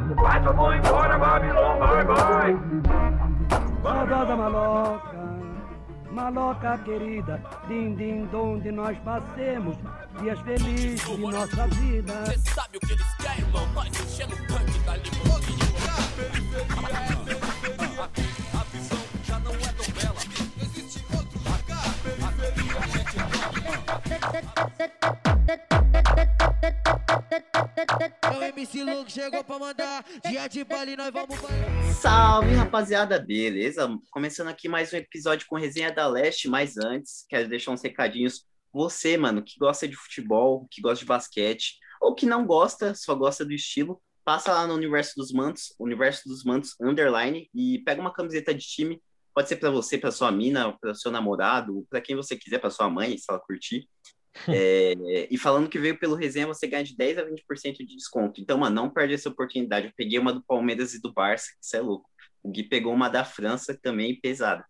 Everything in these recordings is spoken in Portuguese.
pai, eu vou embora, Babilônia, vai, vai. Saudosa maloca, maloca querida, din din donde nós passemos dias felizes de nossa vida. Cê sabe o que eles querem, irmão? Nós enchendo o tanque da limusine. Periferia é MC Luke chegou pra mandar. Dia de baile, nós vamos. Salve, rapaziada, beleza? Começando aqui mais um episódio com Resenha da Leste, mas antes, quero deixar uns recadinhos. Você, mano, que gosta de futebol, que gosta de basquete, ou que não gosta, só gosta do estilo, passa lá no Universo dos Mantos, Universo dos Mantos Underline, e pega uma camiseta de time, pode ser para você, para sua mina, para seu namorado, para quem você quiser, para sua mãe, se ela curtir. É, e falando que veio pelo resenha, você ganha de 10 a 20% de desconto. Então, mano, não perde essa oportunidade. Eu peguei uma do Palmeiras e do Barça, que isso é louco. O Gui pegou uma da França também pesada.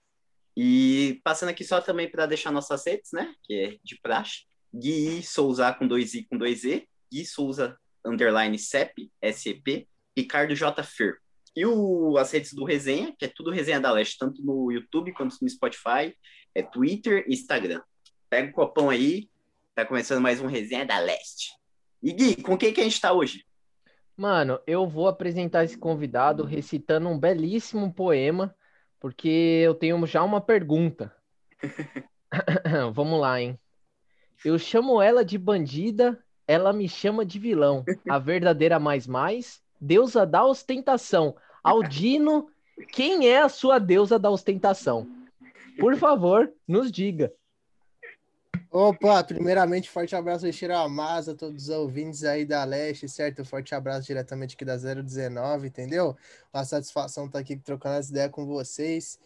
E passando aqui só também para deixar nossas redes, né? Que é de praxe. Gui Souza com dois I com dois E. Gui Souza underline CEP, SEP. Ricardo J. Fer. E o, as redes do Resenha, que é tudo Resenha da Leste, tanto no YouTube quanto no Spotify, é Twitter e Instagram. Pega o copão aí, tá começando mais um Resenha da Leste. E Gui, com quem que a gente tá hoje? Mano, eu vou apresentar esse convidado recitando um belíssimo poema, porque eu tenho já uma pergunta. Vamos lá, hein? Eu chamo ela de bandida, ela me chama de vilão. A verdadeira mais mais, deusa da ostentação. Aldino, quem é a sua deusa da ostentação? Por favor, nos diga. Opa, primeiramente, forte abraço ao Shiramasa, todos os ouvintes aí da Leste, certo? Forte abraço diretamente aqui da 019, entendeu? Uma satisfação estar aqui trocando as ideias com vocês.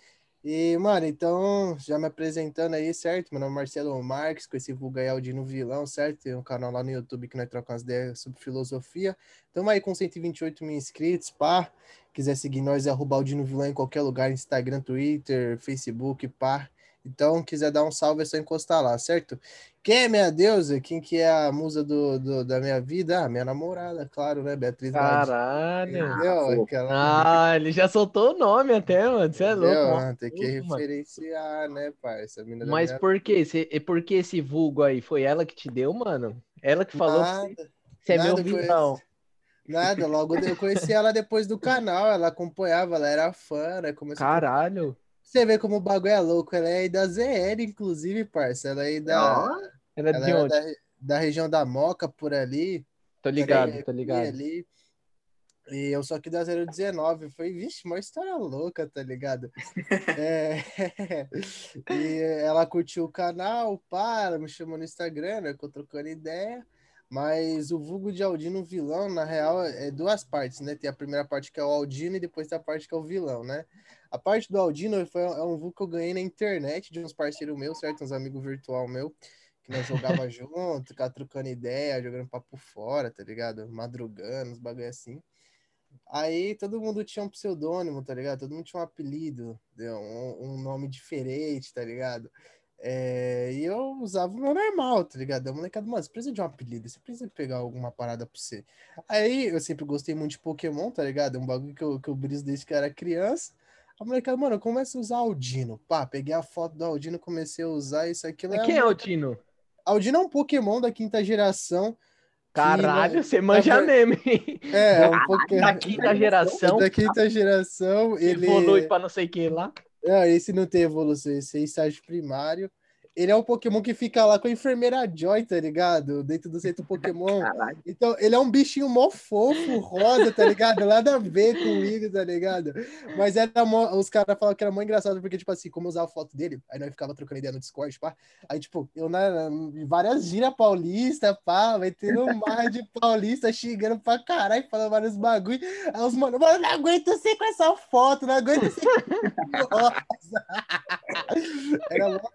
E, mano, então, já me apresentando aí, certo? Meu nome é Marcelo Marques, com esse vulgo Aldino Vilão, certo? Tem um canal lá no YouTube que nós trocamos ideias sobre filosofia. Estamos aí com 128 mil inscritos, pá. Quiser seguir nós, é arroba Aldino Vilão em qualquer lugar, Instagram, Twitter, Facebook, pá. Então, quiser dar um salve, é só encostar lá, certo? Quem é minha deusa? Quem que é a musa do, do- da minha vida? Ah, minha namorada, claro, né? Beatriz. Caralho. Entendeu? Aquela... Ah, ele já soltou o nome até, mano. Você é louco. Entendeu? mano. Ah, Tem que Mano. referenciar, né, parça? A mina da Mas minha- por quê? Cê- e por que esse vulgo aí? Foi ela que te deu, mano? Ela que falou que Nada, você é meu vilão. nada. Logo eu conheci ela depois do canal, ela acompanhava, ela era fã, né? Começou a Caralho. Você vê como o bagulho é louco. Ela é aí da ZL, inclusive, parça. Ela é aí da, Ela é ela de era onde? da, da região da Moca, por ali. Tô ligado, Ela é tô ligado. Ali. E eu sou aqui da 019. Foi, vixe, uma história louca, tá ligado? É, E ela curtiu o canal, pá, ela me chamou no Instagram, né? Que eu trocando ideia. Mas o vulgo de Aldino vilão, na real, é duas partes, né? Tem a primeira parte que é o Aldino e depois tem a parte que é o vilão, né? A parte do Aldino foi, é um vulgo que eu ganhei na internet de uns parceiros meus, certo? Uns amigos virtual meu, que nós jogava junto, ficava trocando ideia, jogando papo fora, tá ligado? Madrugando, uns bagulho assim. Aí todo mundo tinha um pseudônimo, tá ligado? Todo mundo tinha um apelido, um, um nome diferente, tá ligado? É, e eu usava o meu normal, tá ligado? A molecada, mano, você precisa de um apelido, você precisa pegar alguma parada pra você. Aí eu sempre gostei muito de Pokémon, tá ligado? É um bagulho que eu, que eu briso desde que eu era criança. A molecada, mano, eu começo a usar Aldino. Pá, peguei a foto do Aldino, comecei a usar isso aqui. Mas quem é o Tino? Aldino é um Pokémon da quinta geração. Caralho, você manja mesmo, hein? É, é um Pokémon Da quinta geração, da quinta geração. Ele... evolui pra não sei o que lá. Ah, esse não tem evolução, esse é estágio primário. Ele é um Pokémon que fica lá com a enfermeira Joy, tá ligado? Dentro do centro Pokémon. Caralho. Então, ele é um bichinho mó fofo, rosa, tá ligado? Nada a ver comigo, tá ligado? Mas era mó, os caras falavam que era mó engraçado, porque, tipo assim, como eu usava a foto dele, aí nós ficava trocando ideia no Discord, pá. Aí, tipo, eu na, várias gírias paulista, pá, vai ter um mar de paulista xingando pra caralho, falando vários bagulho. Aí os mano, mano, não aguento você com essa foto, não aguento você com rosa. Era louco,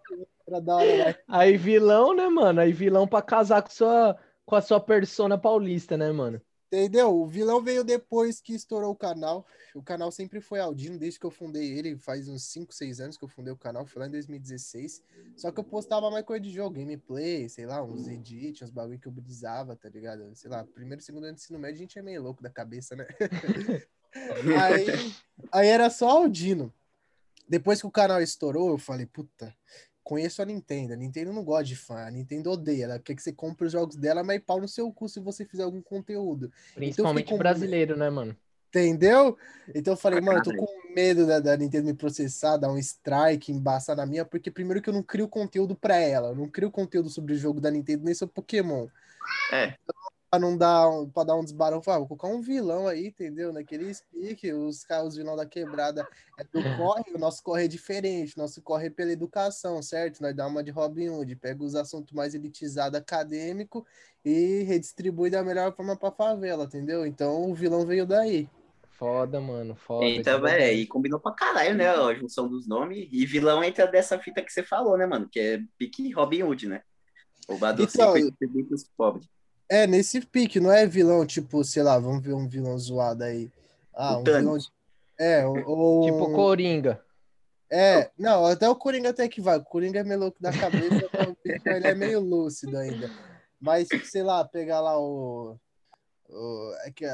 hora, né? Aí vilão, né, mano? Aí vilão pra casar com, sua, com a sua persona paulista, né, mano? Entendeu? O vilão veio depois que estourou o canal. O canal sempre foi Aldino, desde que eu fundei ele. Faz uns 5, 6 anos que eu fundei o canal. Foi lá em 2016. Só que eu postava mais coisa de jogo, gameplay, sei lá, uns edits, uns bagulho que eu brisava, tá ligado? Sei lá, primeiro, segundo ano de ensino médio, a gente é meio louco da cabeça, né? aí, aí era só Aldino. Depois que o canal estourou, eu falei, puta, conheço a Nintendo. A Nintendo não gosta de fã, a Nintendo odeia. Ela quer que você compre os jogos dela, mas pau no seu cu se você fizer algum conteúdo. Principalmente com- brasileiro, né, mano? Entendeu? Então eu falei, Pra mano, eu tô com medo da, da Nintendo me processar, dar um strike, embaçar na minha, porque primeiro que eu não crio conteúdo pra ela, eu não crio conteúdo sobre o jogo da Nintendo, nem sobre Pokémon. É. Pra não dar, um- pra dar um desbarão, falei, ah, vou colocar um vilão aí, entendeu? Naquele speak, os os vilão da quebrada é do corre, o nosso corre é diferente, o nosso corre é pela educação, certo? Nós dá uma de Robin Hood, pega os assuntos mais elitizados acadêmico e redistribui da melhor forma pra favela, entendeu? Então o vilão veio daí. Foda, mano. Foda. Então, isso é é, e combinou pra caralho, né? A junção dos nomes. E vilão entra dessa fita que você falou, né, mano? Que é pique Robin Hood, né? Roubador Então, sempre distribui pros pobres. É, nesse pique, não é vilão, tipo, sei lá, vamos ver um vilão zoado aí. Ah, O um Thanos. vilão. de- É, ou. Tipo Coringa. É, não, até o Coringa até que vai. O Coringa é meio louco da cabeça, então ele é meio lúcido ainda. Mas, sei lá, pegar lá o. o é que-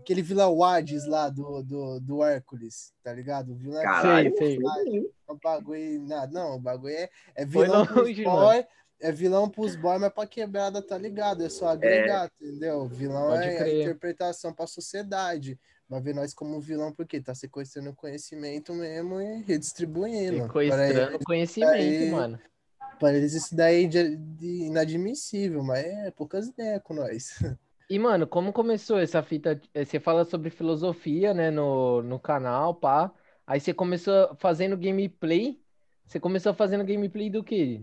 aquele vilão Hades lá do, do, do Hércules, tá ligado? O vilão é Caralho, sei. o bagulho. Não, não, o bagulho é, é Foi vilão pros longe, é vilão pros boy, mas pra quebrada, tá ligado? É só agregar, entendeu? O vilão é a crer. interpretação pra sociedade. Vai ver nós como vilão, porque tá sequestrando conhecimento mesmo e redistribuindo. Sequestrando eles, conhecimento, aí- mano. para eles isso daí é de- de inadmissível, mas é poucas ideias com nós. E, mano, como começou essa fita? eh, Você fala sobre filosofia, né, no, no canal, pá. Aí você começou fazendo gameplay. Você começou fazendo gameplay do quê?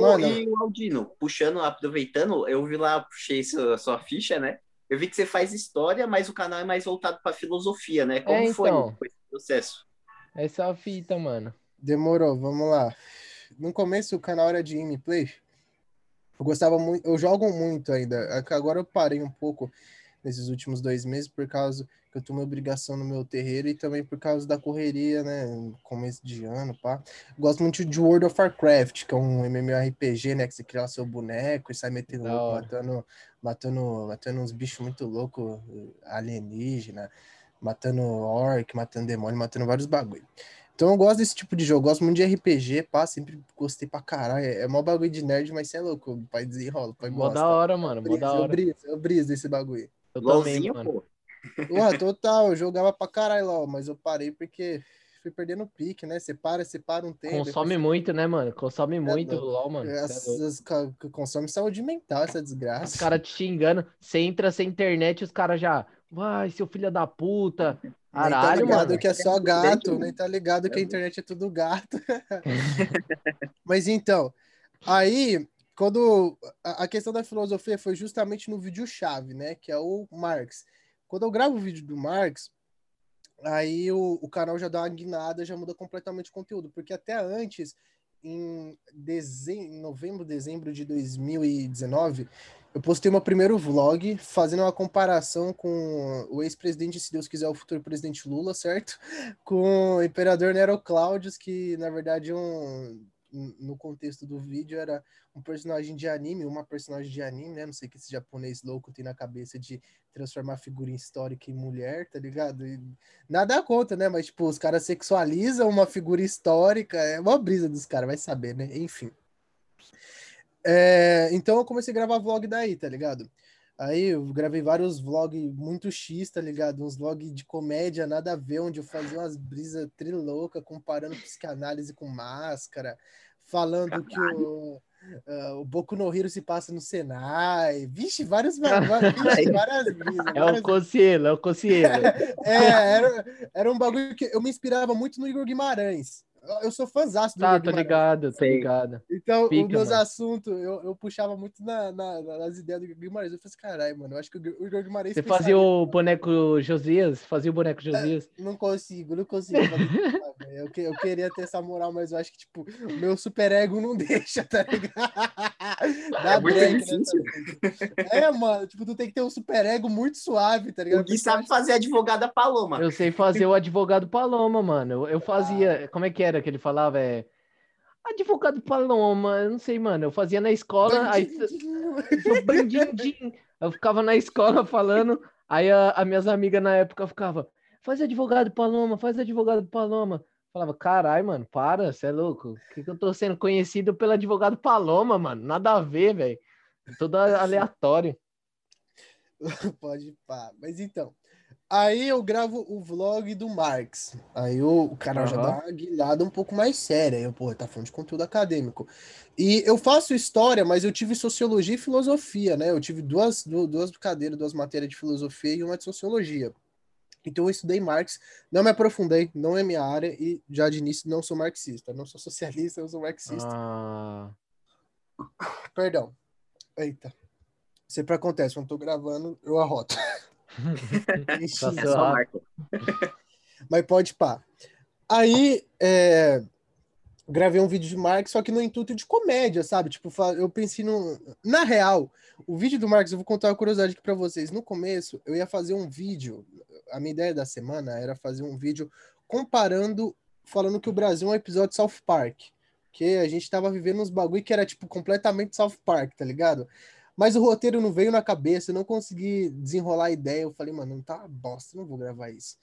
Mano. e o Aldino, puxando, aproveitando, eu vi lá, puxei sua, sua ficha, né? Eu vi que você faz história, mas o canal é mais voltado pra filosofia, né? Como É, foi então. esse processo? Essa é a fita, mano. Demorou, vamos lá. No começo o canal era de gameplay. Eu gostava muito, eu jogo muito ainda. Agora eu parei um pouco nesses últimos dois meses por causa que eu tomei obrigação no meu terreiro e também por causa da correria, né? Começo de ano, pá. Gosto muito de World of Warcraft, que é um MMORPG, né? Que você cria seu boneco e sai metendo louco, matando, matando, matando uns bichos muito loucos, alienígena, matando orc, matando demônio, matando vários bagulho. Então eu gosto desse tipo de jogo, gosto muito de RPG, pá, sempre gostei pra caralho. É é mó bagulho de nerd, mas você é louco, o pai desenrola, o pai Mó gosta. da hora, mano. Mó Brisa, da eu hora. briso, eu briso desse bagulho. Eu também, mano. pô. Porra, total, eu jogava pra caralho LOL, mas eu parei porque fui perdendo pique, né? Você para, você para um tempo. Consome muito, né, mano? Consome muito louco. LOL, mano. depois- é ca- que consome saúde mental, essa Os desgraça. caras te xingando. Você entra sem internet, os caras já. Vai, seu filho da puta. Nem tá Caralho, ligado mano. que é só gato, nem tá ligado que a É internet é tudo gato. Mas então, aí, quando a a questão da filosofia foi justamente no vídeo-chave, né? Que é o Marx. Quando eu gravo o vídeo do Marx, aí o, o canal já dá uma guinada, já muda completamente o conteúdo. Porque até antes, em, dezem- em novembro, dezembro de 2019, eu postei meu primeiro vlog fazendo uma comparação com o ex-presidente, se Deus quiser, o futuro presidente Lula, certo? Com o imperador Nero Claudius, que na verdade é um, no contexto do vídeo era um personagem de anime, uma personagem de anime, né? Não sei que esse japonês louco tem na cabeça de transformar figurinha histórica em mulher, tá ligado? E nada contra, né? Mas, tipo, os caras sexualizam uma figura histórica, é uma brisa dos caras, vai saber, né? Enfim. É, então eu comecei a gravar vlog daí, tá ligado? Aí eu gravei vários vlogs muito X, tá ligado? Uns vlogs de comédia, nada a ver, onde eu fazia umas brisas trilouca, comparando psicanálise com máscara, falando que o, ah, o Boku no Hero se passa no Senai. Vixe, vários, va- vixe, várias brisas. É várias- o Cocielo, é o Cocielo. é, era, era um bagulho que eu me inspirava muito no Igor Guimarães. Eu sou fãzaço do Tá, tô ligado, tô ligado. Então, Pica, os meus mano. assuntos, eu, eu puxava muito na, na- nas ideias do Guimarães. Eu falei assim, caralho, mano, eu acho que o Igor Guimarães Você fazia o boneco Josias? Fazia o boneco Josias? Não consigo, não consigo. eu, que- eu queria ter essa moral, mas eu acho que, tipo, o meu super ego não deixa, tá ligado? Dá É muito break difícil. nessa vida. É, mano, tipo, tu tem que ter um super ego muito suave, tá ligado? O Gui sabe fazer advogada Paloma. Eu sei fazer o advogado Paloma, mano. Eu, eu fazia. Como é que era que ele falava? É. Advogado Paloma, eu não sei, mano. Eu fazia na escola, aí bandidinho. Eu ficava na escola falando, aí a, a minhas amigas na época ficava, faz advogado Paloma, faz advogado Paloma. Falava, carai, mano, para, você é louco. Por que, que eu tô sendo conhecido pelo advogado Paloma, mano? Nada a ver, velho. Todo aleatório. Pode pá. Mas então. Aí eu gravo o vlog do Marx. Aí o, o canal já Aham. dá uma guilhada um pouco mais séria. Eu, pô, tá falando de conteúdo acadêmico. E eu faço história, mas eu tive sociologia e filosofia, né? Eu tive duas, du- duas cadeiras, duas matérias de filosofia e uma de sociologia. Então eu estudei Marx, não me aprofundei, não é minha área, e já de início não sou marxista. Não sou socialista, eu sou marxista. Ah, Perdão. Eita. Sempre acontece, quando tô gravando, eu arroto. Tá É só Marco. Mas pode pá. Aí, é, gravei um vídeo de Marx, só que no intuito de comédia, sabe? Tipo, eu pensei no. Na real, o vídeo do Marx, eu vou contar uma curiosidade aqui pra vocês. No começo, eu ia fazer um vídeo. A minha ideia da semana era fazer um vídeo comparando, falando que o Brasil é um episódio de South Park. Que a gente tava vivendo uns bagulho que era, tipo, completamente South Park, tá ligado? Mas o roteiro não veio na cabeça, eu não consegui desenrolar a ideia. Eu falei, mano, não tá bosta, não vou gravar isso.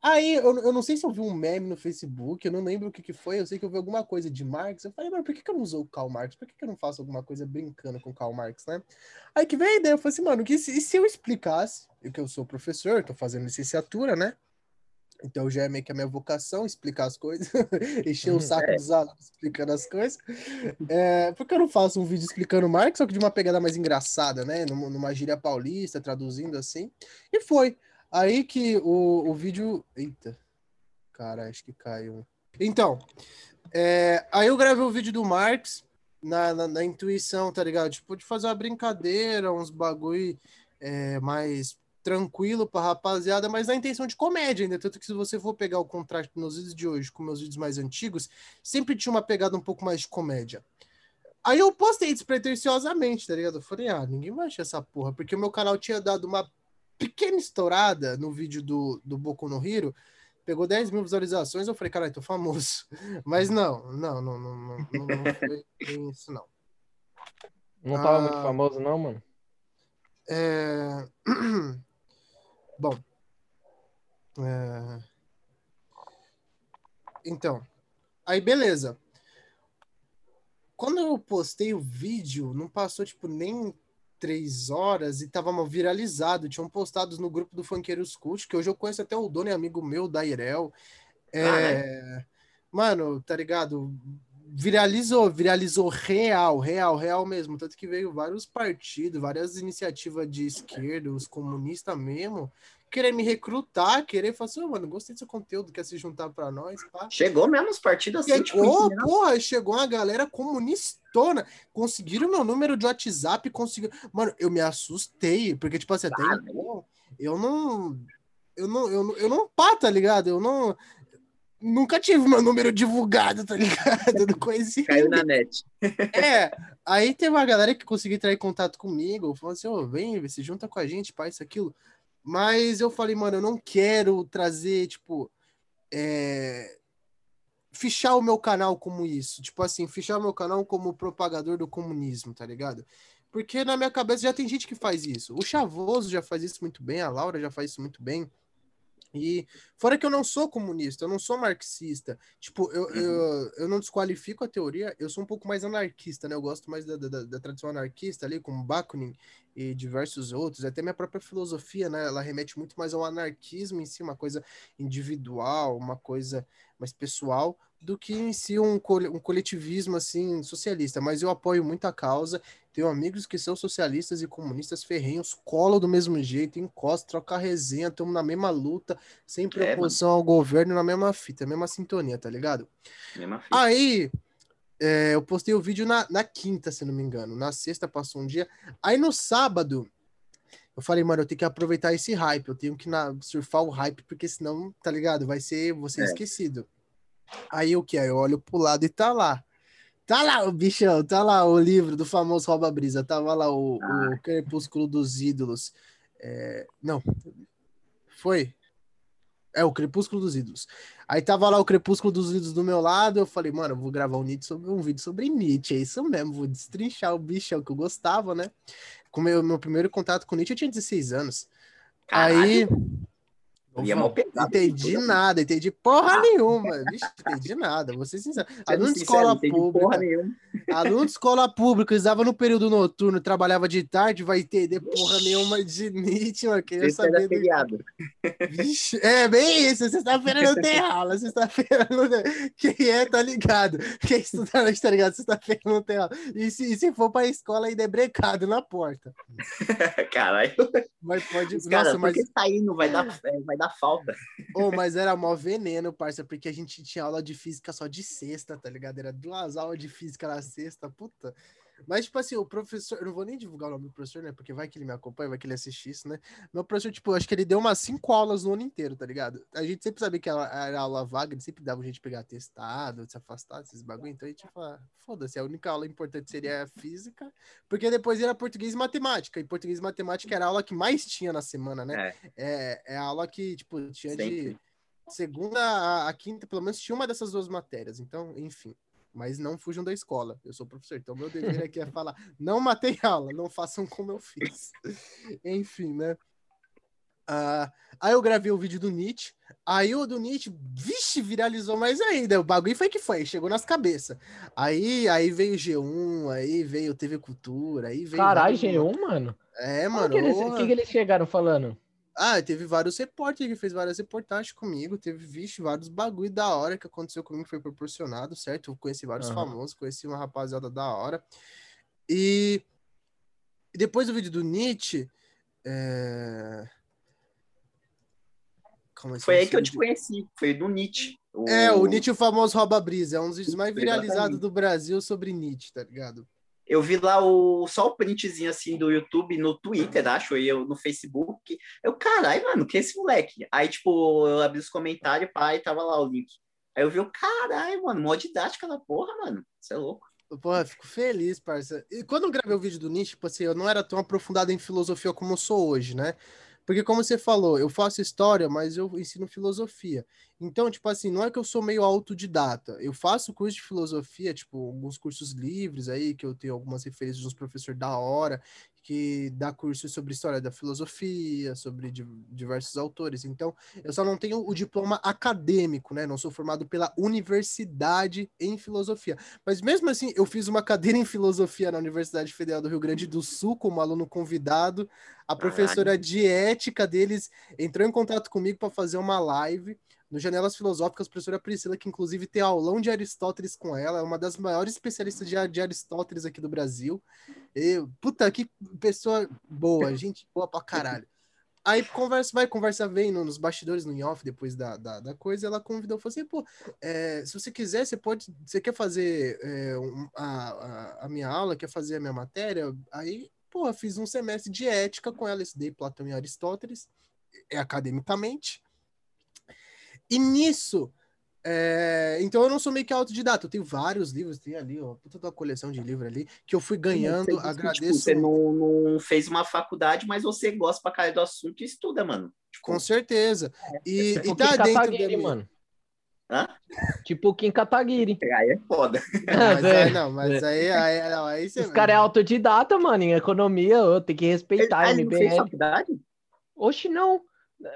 Aí, eu, eu não sei se eu vi um meme no Facebook, eu não lembro o que, que foi, eu sei que eu vi alguma coisa de Marx. Eu falei, mas por que, que eu não uso o Karl Marx? Por que, que eu não faço alguma coisa brincando com o Karl Marx, né? Aí que veio a ideia, eu falei assim, mano, que se, se eu explicasse, eu que eu sou professor, tô fazendo licenciatura, né? Então já é meio que a minha vocação, explicar as coisas, encher o saco dos alunos explicando as coisas. É, por que eu não faço um vídeo explicando Marx, só que de uma pegada mais engraçada, né? Numa, numa gíria paulista, traduzindo assim. E foi. Aí que o, o vídeo. Eita. Cara, acho que caiu. Então, é, aí eu gravei o vídeo do Marx na, na, na intuição, tá ligado? Tipo, de fazer uma brincadeira, uns bagulho é, mais tranquilo pra rapaziada, mas na intenção de comédia ainda. Tanto que se você for pegar o contraste dos meus vídeos de hoje com meus vídeos mais antigos, sempre tinha uma pegada um pouco mais de comédia. Aí eu postei despretensiosamente, tá ligado? Eu falei, ah, ninguém vai achar essa porra, porque o meu canal tinha dado uma pequena estourada no vídeo do, do Boku no Hero, pegou 10 mil visualizações, eu falei, caralho, tô famoso. Mas não, não, não, não, não, não, não foi isso, não. não tava Ah. muito famoso, não, mano? É... Bom. É... Então. Aí, beleza. Quando eu postei o vídeo, não passou, tipo, nem três horas e tava viralizado. Tinham postado no grupo do Funkeiros Cult, que hoje eu conheço até o dono e amigo meu, da Irel. É... Mano, tá ligado? Viralizou, viralizou real, real, real mesmo. Tanto que veio vários partidos, várias iniciativas de esquerda, os comunistas mesmo, querer me recrutar, querer falar assim, "Ô, mano, gostei do seu conteúdo, quer se juntar pra nós, pá. Chegou mesmo os partidos assim, tipo, Chegou, porra, chegou uma galera comunistona. Conseguiram meu número de WhatsApp, conseguiram. Mano, eu me assustei, porque, tipo assim, até então, eu não. Eu não, eu não, eu não pá, tá ligado? Eu não. Nunca tive meu número divulgado, tá ligado? Não conhecia. caiu na net. É, aí teve uma galera que conseguiu entrar em contato comigo, falou assim, ô, vem, se junta com a gente, pá, isso, aquilo. Mas eu falei, mano, eu não quero trazer, tipo, é... fichar o meu canal como isso. Tipo assim, fichar o meu canal como propagador do comunismo, tá ligado? Porque na minha cabeça já tem gente que faz isso. O Chavoso já faz isso muito bem, a Laura já faz isso muito bem. E fora que eu não sou comunista, eu não sou marxista. Tipo, eu, eu, eu não desqualifico a teoria, eu sou um pouco mais anarquista, né? Eu gosto mais da, da, da tradição anarquista ali, como Bakunin e diversos outros. Até minha própria filosofia, né? Ela remete muito mais ao anarquismo em si, uma coisa individual, uma coisa mais pessoal, do que em si um, cole- um coletivismo assim socialista, mas eu apoio muito a causa. Tenho amigos que são socialistas e comunistas ferrenhos, colo do mesmo jeito, encosta, troca resenha, estamos na mesma luta, sempre É, oposição ao governo, na mesma fita, mesma sintonia, tá ligado? Mesma fita. Aí, é, eu postei o vídeo na, na quinta, se não me engano. Na sexta passou um dia. Aí no sábado, eu falei, mano, eu tenho que aproveitar esse hype. Eu tenho que na- surfar o hype, porque senão, tá ligado? Vai ser, ser É. esquecido. Aí o que? Aí eu olho pro lado e tá lá. Tá lá o bichão, tá lá o livro do famoso Rouba Brisa. Tava lá o, o Crepúsculo dos Ídolos. É, não, foi? É, o Crepúsculo dos Ídolos. Aí tava lá o Crepúsculo dos Ídolos do meu lado, eu falei, mano, eu vou gravar um, Nietzsche sobre, um vídeo sobre Nietzsche, é isso mesmo, vou destrinchar o bichão que eu gostava, né? Com meu, meu primeiro contato com Nietzsche, eu tinha 16 anos. Caralho, Aí. E é mó pesado, entendi tudo. nada, entendi porra nenhuma. Vixe, entendi nada, vou ser sincero. Aluno de escola pública. Aluno de escola pública, estava no período noturno, trabalhava de tarde, vai entender porra nenhuma de Nietzsche, mano. Queria saber do... Vixe, é bem isso, sexta-feira não tem aula, sexta-feira não tem... Quem é, tá ligado. Quem estuda noite, tá ligado, sexta-feira não tem aula. E se, e se for pra escola, ainda é brecado na porta. Caralho. Mas pode... Os caras, Nossa, mas... sair não vai dar, é, vai dar falta. Oh, mas era mó veneno, parça, porque a gente tinha aula de física só de sexta, tá ligado? Era duas aulas de física na sexta, puta. Mas, tipo assim, o professor, eu não vou nem divulgar o nome do professor, né? Porque vai que ele me acompanha, vai que ele assiste isso, né? Meu professor, tipo, acho que ele deu umas cinco aulas no ano inteiro, tá ligado? A gente sempre sabia que era, aula vaga, ele sempre dava a gente pegar testado, se afastar desses bagulho. Então a gente fala, foda-se, a única aula importante seria a física, porque depois era português e matemática. E português e matemática era a aula que mais tinha na semana, né? É, é a aula que, tipo, tinha de Sempre. segunda a, a quinta, pelo menos tinha uma dessas duas matérias. Então, enfim. Mas não fujam da escola. Eu sou professor, então meu dever aqui é falar: não matei aula, não façam como eu fiz. enfim, né? Ah, aí eu gravei o vídeo do Nietzsche. Aí o do Nietzsche, vixe, viralizou mais ainda. O bagulho foi que foi, chegou nas cabeças. Aí, aí veio G1, aí veio TV Cultura, aí veio. Caralho, vários- G1, mano. É, O mano. que, eles, porra. que, que eles chegaram falando? Ah, teve vários repórteres que fez várias reportagens comigo, teve, vixe, vários bagulho da hora que aconteceu comigo, foi proporcionado, certo? Eu conheci vários Aham. famosos, conheci uma rapaziada da hora. E, depois do vídeo do Nietzsche, é... Aí, Foi aí que eu te conheci. Foi do Nietzsche. É, o Nietzsche, o famoso Rouba Brisa, é um dos vídeos mais viralizados do Brasil sobre Nietzsche, tá ligado? Eu vi lá o, só o printzinho assim do YouTube no Twitter, acho, e eu no Facebook. Eu, caralho, mano, que é esse moleque? Aí, tipo, eu abri os comentários, e tava lá o link. Aí eu vi o caralho, mano, mó didática da porra, mano. Você é louco. Porra, fico feliz, parça. E quando eu gravei o vídeo do Nietzsche, tipo assim, eu não era tão aprofundado em filosofia como eu sou hoje, né? Porque, como você falou, eu faço história, mas eu ensino filosofia. Então, tipo assim, não é que eu sou meio autodidata. Eu faço curso de filosofia, tipo, alguns cursos livres aí, que eu tenho algumas referências de uns professores da hora, que dá curso sobre história da filosofia, sobre di- diversos autores. Então, eu só não tenho o diploma acadêmico, né? Não sou formado pela universidade em filosofia. Mas mesmo assim, eu fiz uma cadeira em filosofia na Universidade Federal do Rio Grande do Sul como aluno convidado. A professora de ética deles entrou em contato comigo para fazer uma live no Janelas Filosóficas, a professora Priscila, que inclusive tem aulão de Aristóteles com ela, é uma das maiores especialistas de, de Aristóteles aqui do Brasil. E, puta, que pessoa boa, gente boa pra caralho. Aí conversa vai, conversa vem no- nos bastidores, no off, depois da, da, da coisa, ela convidou, falou assim, pô, é, se você quiser, você pode, você quer fazer é, um- a, a, a minha aula, quer fazer a minha matéria? Aí, pô, fiz um semestre de ética com ela, estudei Platão e Aristóteles, é, academicamente. E nisso, é, então eu não sou meio que autodidata, eu tenho vários livros, tem ali, ó, puta da coleção de livros ali, que eu fui ganhando, que, agradeço. Tipo, você não, não fez uma faculdade, mas você gosta pra caralho do assunto e estuda, mano. Tipo, Com certeza. E, Tipo e o tá Kim dentro Kataguiri, minha... mano. Hã? Tipo o Kim Kataguiri. aí é foda. Mas É, aí, não, mas aí, aí, não, aí você... Os caras é autodidata, mano. Em economia, ô, tem que respeitar Ah, a ele não fez faculdade? Oxe, não.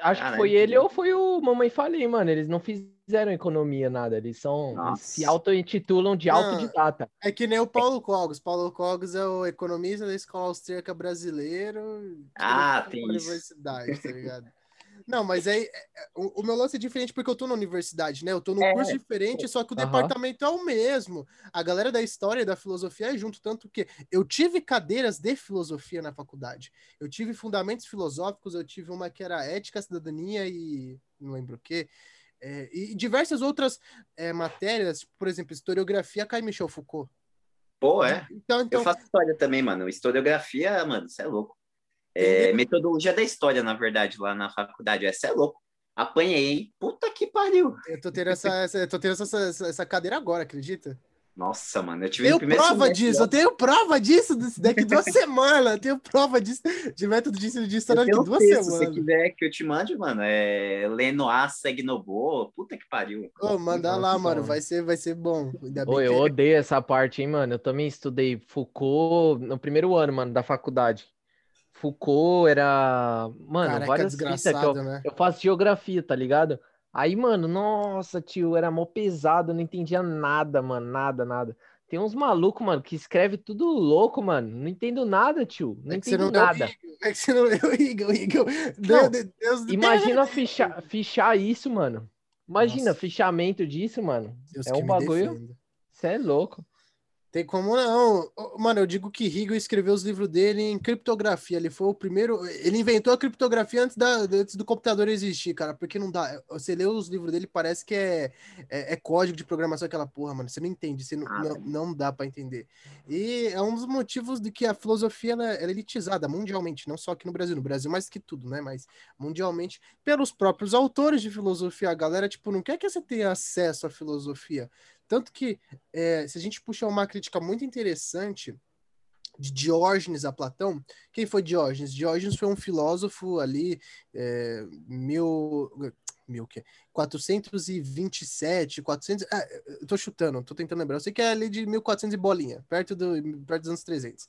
Acho que Caralho, foi ele ou foi o Mamãe Falei, mano. Eles não fizeram economia, nada. Eles são. Eles se auto-intitulam de autodidata. É que nem o Paulo Cogos. Paulo Cogos é o economista da escola austríaca brasileiro. Ah, tem isso. Universidade, tá ligado? Não, mas aí é, é, o, o meu lance é diferente porque eu tô na universidade, né? Eu tô num É. curso diferente, só que o departamento é o mesmo. A galera da história e da filosofia é junto, tanto que eu tive cadeiras de filosofia na faculdade. Eu tive fundamentos filosóficos, eu tive uma que era ética, cidadania e não lembro o quê. É, e diversas outras é, matérias, tipo, por exemplo, historiografia cai Michel Foucault. Pô, é. Então, então Eu faço história também, mano. Historiografia, mano, você é louco. É, metodologia da história, na verdade, lá na faculdade. Essa é louco. Apanhei, hein? Puta que pariu. eu tô tendo essa, essa- eu tô tendo essa, essa, essa cadeira agora, acredita? Nossa, mano, eu tive Tenho prova semestre, disso, ó. eu tenho prova disso desse- daqui duas semanas. Eu tenho prova disso de método de ensino de história daqui duas texto, se você semanas. quiser que eu te mande, mano, é Lenoir Segnobo. Puta que pariu. Ô, manda lá, mano, mano. vai ser, vai ser bom. Ainda bem Ô, eu que- odeio essa parte, hein, mano. Eu também estudei Foucault no primeiro ano, mano, da faculdade. Foucault era. Mano, Caraca, várias fitas que eu, né? eu faço geografia, tá ligado? Aí, mano, nossa, tio, era mó pesado, não entendia nada, mano, nada, nada. Tem uns malucos, mano, que escreve tudo louco, mano. Não entendo nada, tio. Não É entendo não nada. É que você não leu o Igor. Não, Deus, Deus, Imagina fichar, fichar isso, mano. Imagina, Nossa. fichamento disso, mano. Deus é um bagulho. Você é louco. Tem como não. Mano, eu digo que Hegel escreveu os livros dele em criptografia. Ele foi o primeiro. Ele inventou a criptografia antes, da, antes do computador existir, cara. Porque não dá. Você lê os livros dele, parece que é, é, é código de programação, aquela porra, mano. Você não entende. Você não, Ah, não, não dá pra entender. E é um dos motivos de que a filosofia ela, ela é elitizada mundialmente, não só aqui no Brasil. No Brasil, mais que tudo, né? Mas mundialmente, pelos próprios autores de filosofia. A galera, tipo, não quer que você tenha acesso à filosofia. Tanto que, é, se a gente puxar uma crítica muito interessante de Diógenes a Platão, quem foi Diógenes? Diógenes foi um filósofo ali, é, mil, mil o quê? 427, 400, ah, chutando, tô tentando lembrar, eu sei que é ali de 1400 e bolinha, perto, do, perto dos anos 300.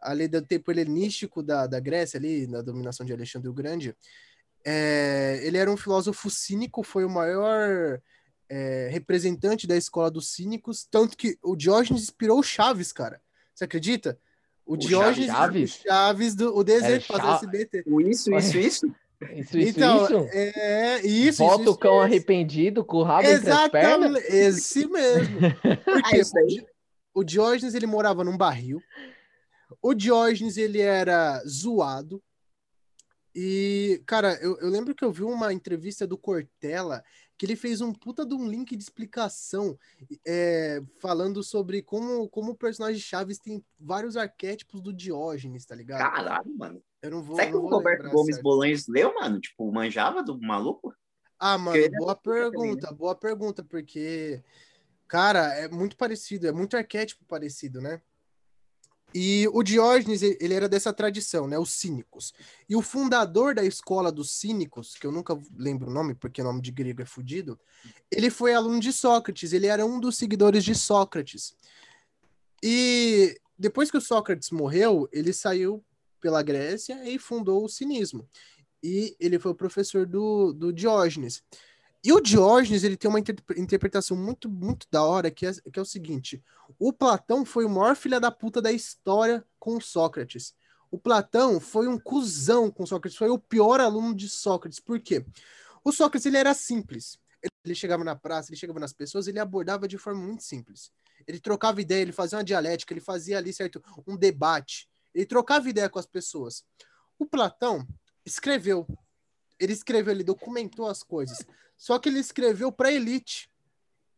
Ali do tempo helenístico da, da Grécia, ali, na dominação de Alexandre o Grande, é, ele era um filósofo cínico, foi o maior é, representante da escola dos cínicos, tanto que o Diógenes inspirou o Chaves, cara. Você acredita? O, O Diógenes, Chaves? o Chaves do o desenho Era que faz o SBT. Isso, isso, isso. Isso, isso, então, isso. é isso. Volta isso, o cão isso. arrependido com o rabo entre as pernas. Exatamente, esse mesmo. Porque É o Diógenes ele morava num barril. O Diógenes ele era zoado. E, cara, eu, eu lembro que eu vi uma entrevista do Cortella que ele fez um puta de um link de explicação é, falando sobre como, como o personagem Chaves tem vários arquétipos do Diógenes, tá ligado? Caralho, mano. Eu não vou, Será que o Roberto Gomes certo. Bolanhos leu, mano? Tipo, manjava do maluco? Ah, mano, ele é boa pergunta, boa pergunta, porque, cara, é muito parecido, é muito arquétipo parecido, né? E o Diógenes, ele era dessa tradição, né? Os cínicos. E o fundador da escola dos cínicos, que eu nunca lembro o nome, porque o nome de grego é fudido, ele foi aluno de Sócrates, ele era um dos seguidores de Sócrates. E depois que o Sócrates morreu, ele saiu pela Grécia e fundou o cinismo. E ele foi o professor do, do Diógenes. E o Diógenes, ele tem uma inter- interpretação muito, muito da hora, que é, que é o seguinte: o Platão foi o maior filho da puta da história com Sócrates. O Platão foi um cuzão com Sócrates, foi o pior aluno de Sócrates. Por quê? O Sócrates, ele era simples. Ele chegava na praça, ele chegava nas pessoas, ele abordava de forma muito simples. Ele trocava ideia, ele fazia uma dialética, ele fazia ali, certo, um debate. Ele trocava ideia com as pessoas. O Platão escreveu. Ele escreveu, ele documentou as coisas. Só que ele escreveu para elite.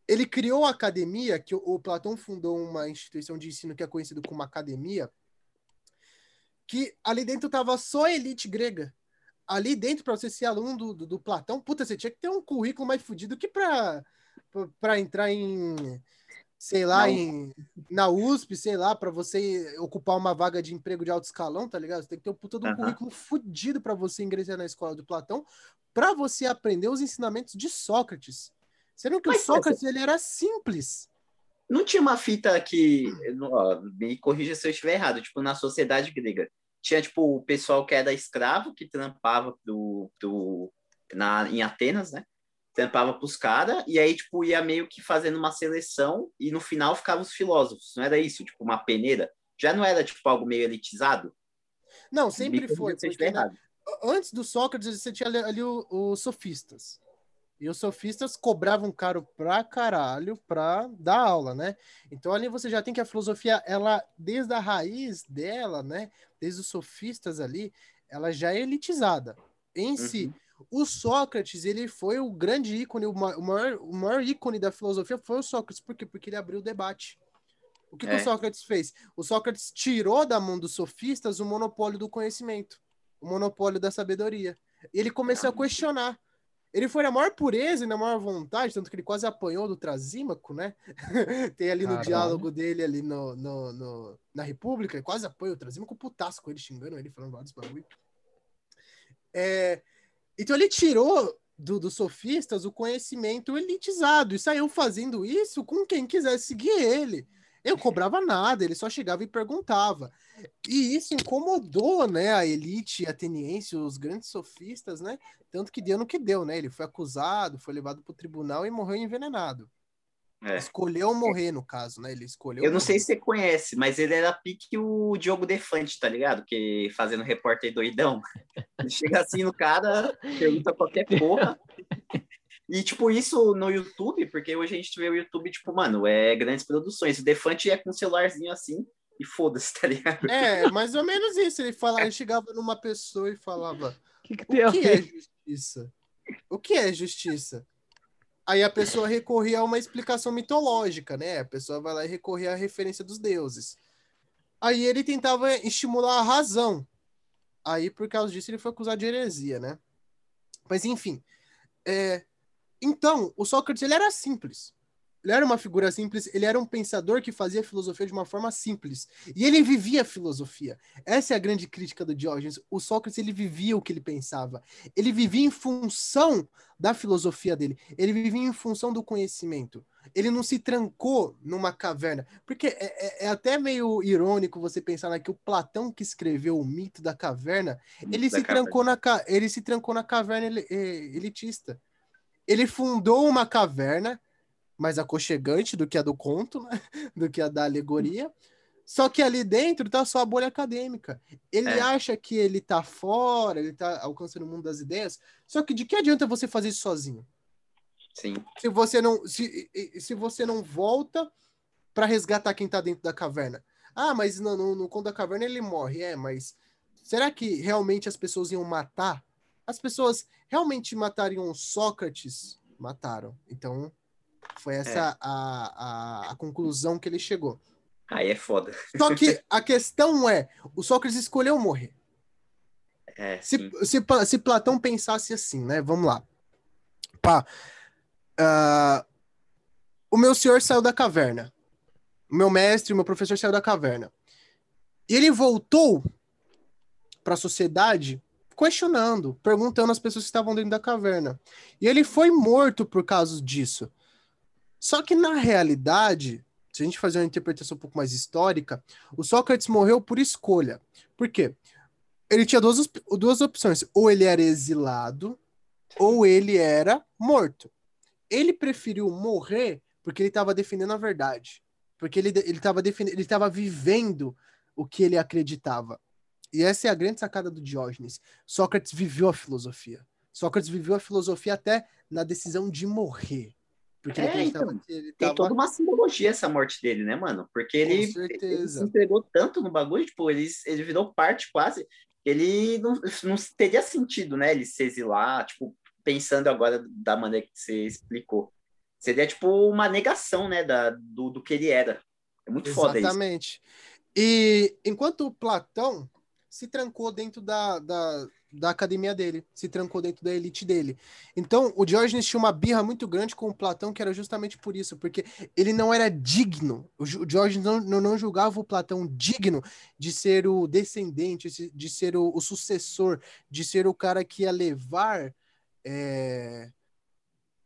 Ele criou a academia, que o, o Platão fundou uma instituição de ensino que é conhecido como academia, que ali dentro tava só elite grega. Ali dentro, para você ser aluno do, do, do Platão, puta, você tinha que ter um currículo mais fudido que para entrar em, sei lá, Na em, na USP, sei lá, para você ocupar uma vaga de emprego de alto escalão, tá ligado? Você tem que ter um puta de um Aham. currículo fudido para você ingressar na escola do Platão, para você aprender os ensinamentos de Sócrates. Sendo que o Mas, Sócrates, ele era simples. Não tinha uma fita que. ó, me corrija se eu estiver errado. Tipo, na sociedade grega. Tinha, tipo, o pessoal que era escravo, que trampava do, do, na, em Atenas, né? Trampava pros caras, e aí, tipo, ia meio que fazendo uma seleção, e no final ficavam os filósofos. Não era isso? Tipo, uma peneira. Já não era, tipo, algo meio elitizado? Não, Me sempre corrija foi. Porque na- errado. antes do Sócrates, você tinha ali, ali os sofistas. E os sofistas cobravam caro pra caralho pra dar aula, né? Então ali você já tem que a filosofia, ela, desde a raiz dela, né? Desde os sofistas ali, ela já é elitizada. Em si, o Sócrates, ele foi o grande ícone, o ma- o maior, o maior ícone da filosofia foi o Sócrates. Por quê? Porque ele abriu o debate. O que, que É. o Sócrates fez? O Sócrates tirou da mão dos sofistas o monopólio do conhecimento, o monopólio da sabedoria. E ele começou a questionar. Ele foi na maior pureza e na maior vontade, tanto que ele quase apanhou do Trasímaco, né? Tem ali no Caralho. diálogo dele ali no, no, no- na República, ele quase apanhou o Trasímaco, putasco com ele, xingando ele, falando vários bagulho. É, então ele tirou do- dos sofistas o conhecimento elitizado e saiu fazendo isso com quem quisesse seguir ele. Eu cobrava nada, ele só chegava e perguntava. E isso incomodou, né, a elite ateniense, os grandes sofistas, né? Tanto que deu no que deu, né? Ele foi acusado, foi levado para o tribunal e morreu envenenado. É. Escolheu morrer, no caso, né? Ele escolheu. Eu não sei morrer. se você conhece, mas ele era pique o Diogo Defante, tá ligado? Que fazendo repórter doidão. Ele chega assim no cara, pergunta qualquer porra. E, tipo, isso no YouTube, porque hoje a gente vê o YouTube, tipo, mano, é grandes produções. O Defante é com um celularzinho assim e foda-se, tá ligado? É, mais ou menos isso. Ele, fala, ele chegava numa pessoa e falava: O que, que O que é justiça? O que é justiça? Aí a pessoa recorria a uma explicação mitológica, né? A pessoa vai lá e recorria à referência dos deuses. Aí ele tentava estimular a razão. Aí, por causa disso, ele foi acusado de heresia, né? Mas, enfim. é, Então, o Sócrates, ele era simples. Ele era uma figura simples, ele era um pensador que fazia filosofia de uma forma simples. E ele vivia a filosofia. Essa é a grande crítica do Diógenes. O Sócrates, ele vivia o que ele pensava. Ele vivia em função da filosofia dele. Ele vivia em função do conhecimento. Ele não se trancou numa caverna. Porque é, é- é até meio irônico você pensar né, que o Platão que escreveu o mito da caverna, ele Da se, caverna. trancou na, ele se trancou na caverna eh, elitista. Ele fundou uma caverna mais aconchegante do que a do conto, né? do que a da alegoria. Só que ali dentro tá só a bolha acadêmica. Ele É. acha que ele tá fora, ele tá alcançando o mundo das ideias. Só que de que adianta você fazer isso sozinho? Sim. Se você não, se, se você não volta para resgatar quem tá dentro da caverna. Ah, mas no, no, no conto da caverna ele morre. É, mas será que realmente as pessoas iam matar? As pessoas realmente matariam Sócrates? Mataram. Então, foi essa a, a, a conclusão que ele chegou. Aí é foda. Só que a questão é, o Sócrates escolheu morrer. É, Se, se, se Platão pensasse assim, né? Vamos lá. Pá. ah, o meu senhor saiu da caverna. O meu mestre, o meu professor saiu da caverna. E ele voltou para a sociedade questionando, perguntando às pessoas que estavam dentro da caverna. E ele foi morto por causa disso. Só que na realidade, se a gente fazer uma interpretação um pouco mais histórica, o Sócrates morreu por escolha. Por quê? Ele tinha duas, duas opções. Ou ele era exilado, ou ele era morto. Ele preferiu morrer porque ele estava defendendo a verdade. Porque ele ele estava defendendo, ele estava vivendo o que ele acreditava. E essa é a grande sacada do Diógenes. Sócrates viveu a filosofia. Sócrates viveu a filosofia até na decisão de morrer. Porque ele É, então, ele Tem estava toda uma simbologia essa morte dele, né, mano? Porque ele, ele se entregou tanto no bagulho, tipo, ele, ele virou parte quase. Ele não, não teria sentido, né? Ele se exilar, tipo, pensando agora da maneira que você explicou. Seria, tipo, uma negação, né, da, do, do que ele era. É muito foda isso. Exatamente. E enquanto Platão se trancou dentro da, da, da academia dele, se trancou dentro da elite dele. Então, o Diógenes tinha uma birra muito grande com o Platão, que era justamente por isso, porque ele não era digno. O Diógenes não, não, julgava o Platão digno de ser o descendente, de- de ser o, o sucessor, de ser o cara que ia levar é,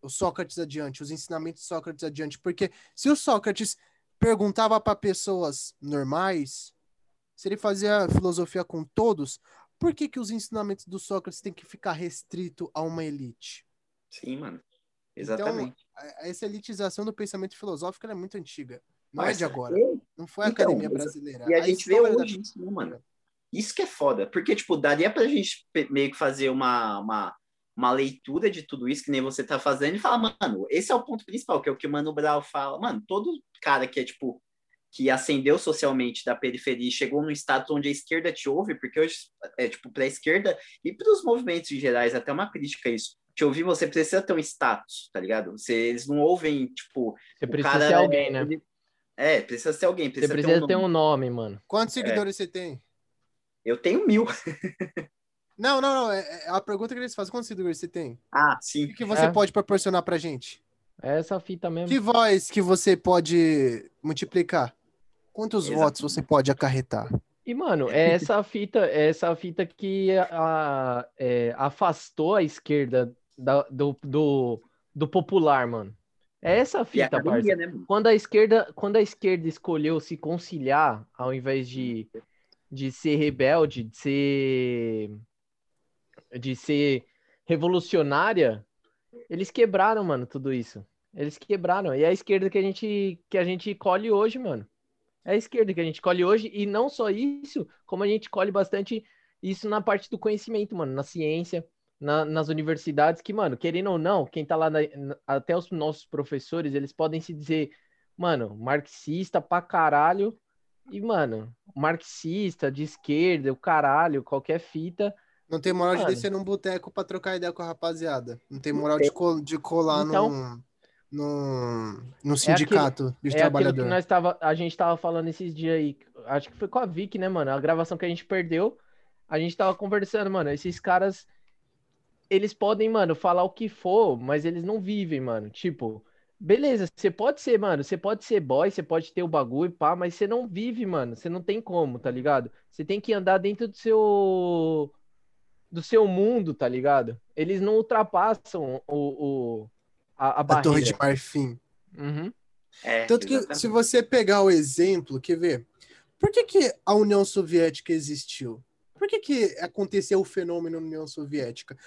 o Sócrates adiante, os ensinamentos de Sócrates adiante. Porque se o Sócrates perguntava para pessoas normais, se ele fazia filosofia com todos, por que, que os ensinamentos do Sócrates têm que ficar restrito a uma elite? Sim, mano. Então, Exatamente. A- Essa elitização do pensamento filosófico é muito antiga. Não é Mas, de agora. e- Não foi a Então, academia brasileira. E a gente vê história da hoje isso, né, mano? Isso que é foda, porque, tipo, daria pra gente meio que fazer uma, uma, uma leitura de tudo isso, que nem você tá fazendo, e falar, mano, esse é o ponto principal, que é o que o Mano Brown fala. Mano, todo cara que é, tipo, que ascendeu socialmente da periferia e chegou num status onde a esquerda te ouve, porque hoje, é, tipo, pra esquerda e pros movimentos em gerais, até uma crítica a isso. Te ouvir, você precisa ter um status, tá ligado? Você, eles não ouvem, tipo, Você o precisa cara ser é- alguém, né? ele- É, precisa ser alguém, Você precisa, precisa ter nome. um nome, mano. Quantos seguidores você tem? Eu tenho mil. Não, não, não. É, é a pergunta que eles fazem. Quantos seguidores você tem? Ah, O sim. que, que você É. pode proporcionar pra gente? É essa fita mesmo. Que voz que você pode multiplicar? Quantos Exato. votos você pode acarretar? E, mano, é essa fita, é essa fita que a- é, afastou a esquerda da- do, do, do popular, mano. É essa a fita, academia, parça. né? Quando a esquerda, quando a esquerda escolheu se conciliar, ao invés de, de ser rebelde, de ser de ser revolucionária, eles quebraram, mano, tudo isso. Eles quebraram. E é a esquerda que a gente que a gente colhe hoje, mano. É a esquerda que a gente colhe hoje e não só isso, como a gente colhe bastante isso na parte do conhecimento, mano, na ciência, na- nas universidades, que, mano, querendo ou não, quem tá lá, na- na- até os nossos professores, eles podem se dizer, mano, marxista pra caralho, e, mano, marxista, de esquerda, o caralho, qualquer fita. Não tem moral de Mano. descer num boteco pra trocar ideia com a rapaziada. Não tem moral de, col- de colar Então- num, num, num sindicato de É aquilo trabalhador. que nós tava, a gente tava falando esses dias aí, acho que foi com a Vicky, né, mano? A gravação que a gente perdeu, a gente tava conversando, mano, esses caras, eles podem, mano, falar o que for, mas eles não vivem, mano. Tipo, beleza, você pode ser, mano, você pode ser boy, você pode ter o bagulho, pá, mas você não vive, mano, você não tem como, tá ligado? Você tem que andar dentro do seu do seu mundo, tá ligado? Eles não ultrapassam o, o a, a A Torre de. Marfim. Uhum. É, Tanto que, exatamente. se você pegar o exemplo, quer ver? Por que, que a União Soviética existiu? Por que, que aconteceu o fenômeno na União Soviética?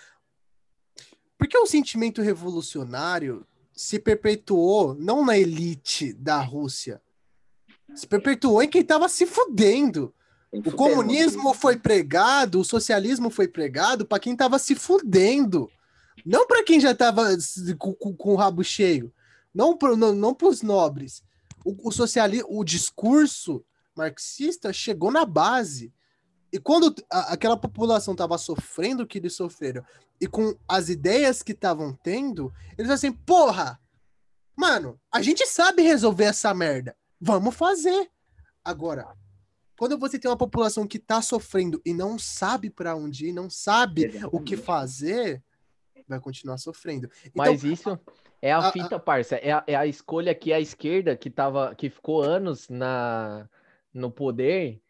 Porque o sentimento revolucionário se perpetuou não na elite da Rússia, se perpetuou em quem estava se fudendo. O fuder, comunismo foi pregado, o socialismo foi pregado para quem estava se fudendo. Não para quem já estava com, com- com o rabo cheio. Não para não, não os nobres. O, o, sociali o discurso marxista chegou na base. E quando a- aquela população estava sofrendo o que eles sofreram, e com as ideias que estavam tendo, eles assim, porra, mano, a gente sabe resolver essa merda. Vamos fazer. Agora, quando você tem uma população que tá sofrendo e não sabe para onde ir, não sabe o que fazer, vai continuar sofrendo. Então, Mas isso é a a- a- fita, parça. É a, é a escolha que a esquerda, que, tava, que ficou anos na, no poder,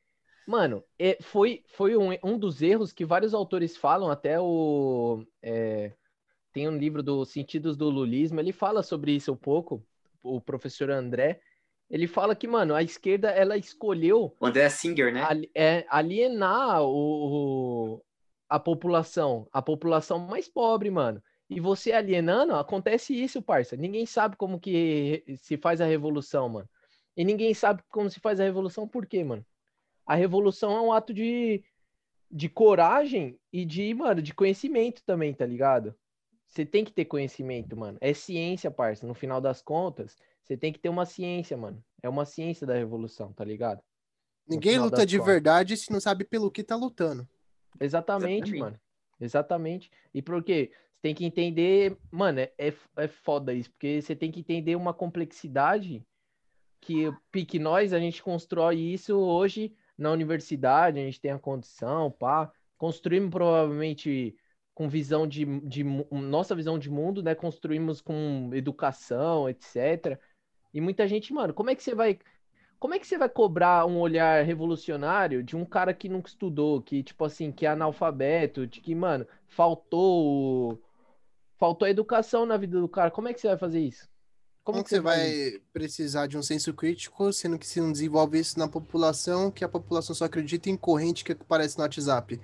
mano, é- foi, foi um, um dos erros que vários autores falam, até o. é, tem um livro do Sentidos do Lulismo, ele fala sobre isso um pouco, o professor André. Ele fala que, mano, a esquerda ela escolheu O André Singer, né? ali- é, alienar o, o- a população, a população mais pobre, mano. E você alienando, acontece isso, parça. Ninguém sabe como que se faz a revolução, mano. E ninguém sabe como se faz a revolução, por quê, mano? A revolução é um ato de, de coragem e de, mano, de conhecimento também, tá ligado? Você tem que ter conhecimento, mano. É ciência, parça. No final das contas, você tem que ter uma ciência, mano. É uma ciência da revolução, tá ligado? ninguém final luta de contas. verdade se não sabe pelo que tá lutando. Exatamente, Exatamente. mano. Exatamente. E por quê? Você tem que entender, mano, é, é, é foda isso, porque você tem que entender uma complexidade que pique nós, a gente constrói isso hoje na universidade, a gente tem a condição, pá. Construímos provavelmente com visão de, de nossa visão de mundo, né? Construímos com educação, etc. E muita gente, mano, como é que você vai como é que você vai cobrar um olhar revolucionário de um cara que nunca estudou, que, tipo assim, que é analfabeto, de que, mano, faltou faltou a educação na vida do cara. Como é que você vai fazer isso? Como, que você vai precisar de um senso crítico, sendo que se não desenvolve isso na população, que a população só acredita em corrente que aparece no WhatsApp?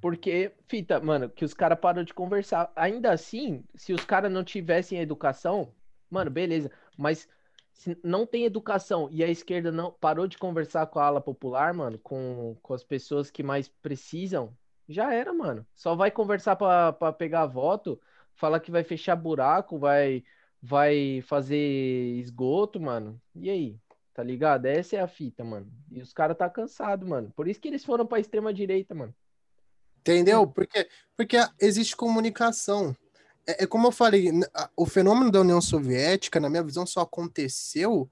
Porque, fita, mano, que os caras param de conversar. Ainda assim, se os caras não tivessem educação, mano, beleza. Mas Se não tem educação e a esquerda não parou de conversar com a ala popular, mano, com, com as pessoas que mais precisam, já era, mano. Só vai conversar pra pegar voto, falar que vai fechar buraco, vai, vai fazer esgoto, mano. E aí? Tá ligado? Essa é a fita, mano. E os caras tá cansado, mano. Por isso que eles foram pra extrema direita, mano. Entendeu? Porque, porque existe comunicação. É, é como eu falei, o fenômeno da União Soviética, na minha visão, só aconteceu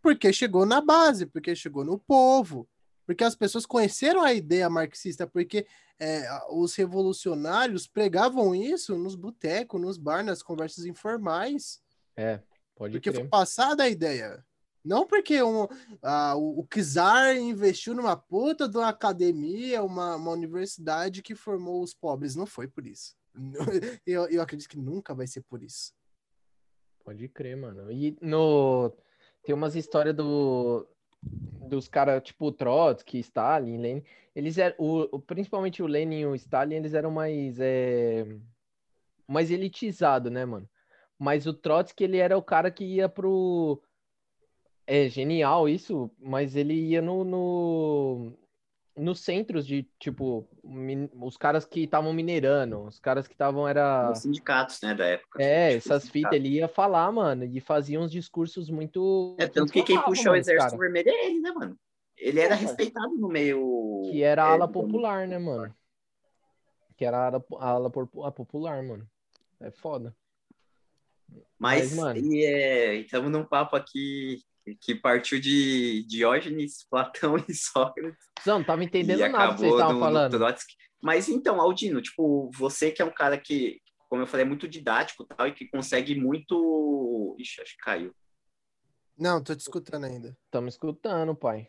porque chegou na base, porque chegou no povo, porque as pessoas conheceram a ideia marxista, porque é, os revolucionários pregavam isso nos botecos, nos bar, nas conversas informais, É, pode porque crer. foi passada a ideia. Não porque um, ah, o, o Czar investiu numa puta de uma academia, uma, uma universidade que formou os pobres. Não foi por isso. Eu, eu acredito que nunca vai ser por isso. Pode crer, mano. E no tem umas histórias do dos caras tipo Trotsky, Stalin, Lenin, eles eram o, principalmente o Lenin e o Stalin, eles eram mais é, mais elitizado, né, mano? Mas o Trotsky ele era o cara que ia pro é genial isso, mas ele ia no, no nos centros de tipo min- os caras que estavam minerando, os caras que estavam era Os sindicatos, né, da época. é, Tipo, essas fitas, ele ia falar, mano, e fazia uns discursos muito. É, tanto que quem transformavam, puxa o mano, os Exército cara, Vermelho é ele, né, mano? Ele era É, respeitado no meio. Que era a é, ala popular, né, mano? Que era a ala, a ala a popular, mano. É foda. Mas, Mas, mano- e é, estamos num papo aqui que partiu de Diógenes, Platão e Sócrates. Não, não tava entendendo nada que vocês estavam falando. Trotsky. Mas então, Aldino, tipo, você que é um cara que, como eu falei, é muito didático e tal, e que consegue muito. Ixi, acho que caiu. Não, tô te escutando ainda. Estamos escutando, pai.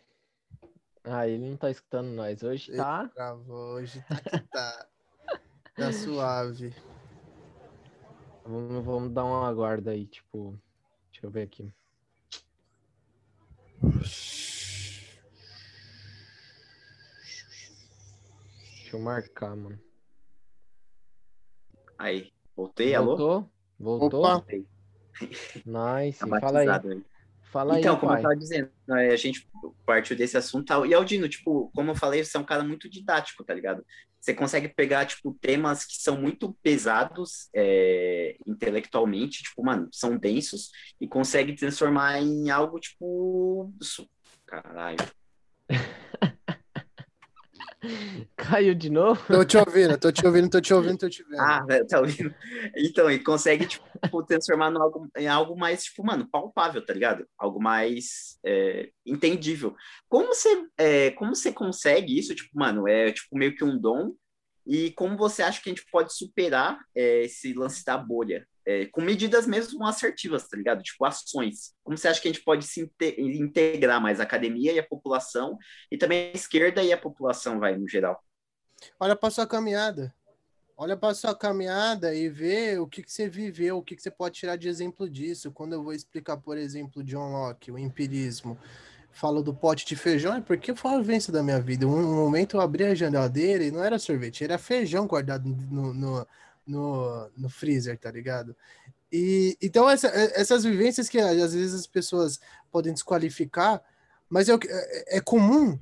Ah, ele não tá escutando nós. Hoje Ele tá. Travou, hoje tá que tá. Tá suave. Vamos, vamos dar uma guarda aí, tipo. Deixa eu ver aqui. Deixa eu marcar, mano. Aí, voltei, alô? Voltou? Voltou? Opa. Nice. Tá Fala aí. aí. Fala então, aí, como pai. eu tava dizendo, né, a gente partiu desse assunto e tal. E Aldino, tipo, como eu falei, você é um cara muito didático, tá ligado? Você consegue pegar, tipo, temas que são muito pesados é, intelectualmente, tipo, mano, são densos, e consegue transformar em algo, tipo. Caralho. Caiu de novo? Tô te ouvindo, tô te ouvindo, tô te ouvindo, tô te vendo. Ah, velho, tá ouvindo? Então, e consegue, tipo, transformar no algo, em algo mais, tipo, mano, palpável, tá ligado? Algo mais é, entendível. Como você, é, como você consegue isso? Tipo, mano, é tipo meio que um dom. E como você acha que a gente pode superar é, esse lance da bolha? É, com medidas mesmo assertivas, tá ligado? Tipo, ações. Como você acha que a gente pode se inte- integrar mais a academia e a população, e também a esquerda e a população, vai, no geral? Olha pra sua caminhada. Olha pra sua caminhada e vê o que, que você viveu, o que, que você pode tirar de exemplo disso. Quando eu vou explicar, por exemplo, John Locke, o empirismo, falo do pote de feijão, é porque foi a vivência da minha vida. Um, um momento eu abri a geladeira e não era sorvete, era feijão guardado no, no, no, no freezer, tá ligado? E, então, essa- essas vivências que às vezes as pessoas podem desqualificar, mas é, é- é comum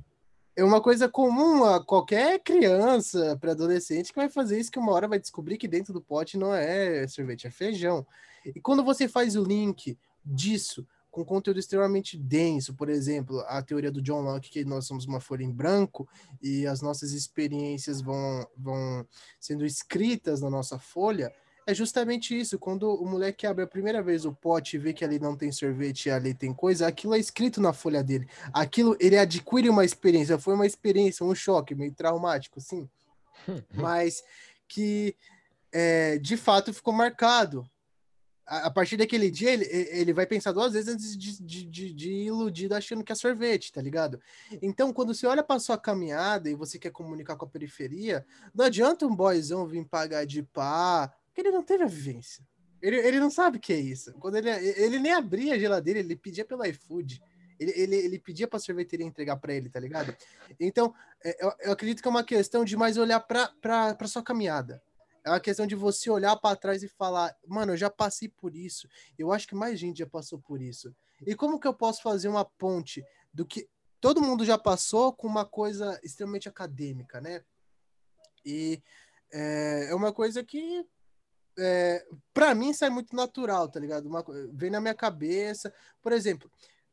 é uma coisa comum a qualquer criança, pré-adolescente, que vai fazer isso, que uma hora vai descobrir que dentro do pote não é sorvete, é feijão. E quando você faz o link disso com conteúdo extremamente denso, por exemplo, a teoria do John Locke, que nós somos uma folha em branco e as nossas experiências vão, vão sendo escritas na nossa folha, é justamente isso. Quando o moleque abre a primeira vez o pote e vê que ali não tem sorvete e ali tem coisa, aquilo é escrito na folha dele aquilo ele adquire uma experiência, foi uma experiência, um choque meio traumático, sim, mas que é, de fato ficou marcado. A, partir daquele dia, ele, ele vai pensar duas vezes antes de, de, de, de iludido achando que é sorvete, tá ligado? Então, quando você olha para sua caminhada e você quer comunicar com a periferia, não adianta um boyzão vir pagar de pá, porque ele não teve a vivência. Ele, ele não sabe o que é isso. Quando ele, ele nem abria a geladeira, ele pedia pelo iFood. Ele, ele, ele pedia para a sorveteria entregar para ele, tá ligado? Então, é, eu, eu acredito que é uma questão de mais olhar para sua caminhada. É uma questão de você olhar para trás e falar, mano, eu já passei por isso. Eu acho que mais gente já passou por isso. E como que eu posso fazer uma ponte do que todo mundo já passou com uma coisa extremamente acadêmica, né? E é, é uma coisa que é, para mim sai muito natural, tá ligado? Uma, vem na minha cabeça. Por exemplo,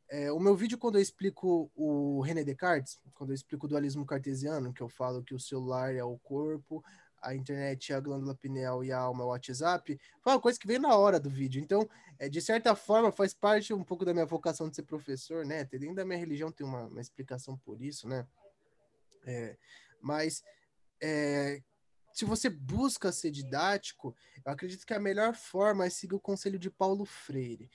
é, o meu vídeo quando eu explico o René Descartes, quando eu explico o dualismo cartesiano, que eu falo que o celular é o corpo, a internet a glândula pineal e a alma o WhatsApp, foi uma coisa que veio na hora do vídeo. Então, é, de certa forma, faz parte um pouco da minha vocação de ser professor, né? Dentro da minha religião tem uma, uma explicação por isso, né? É, mas é, se você busca ser didático, eu acredito que a melhor forma é seguir o conselho de Paulo Freire.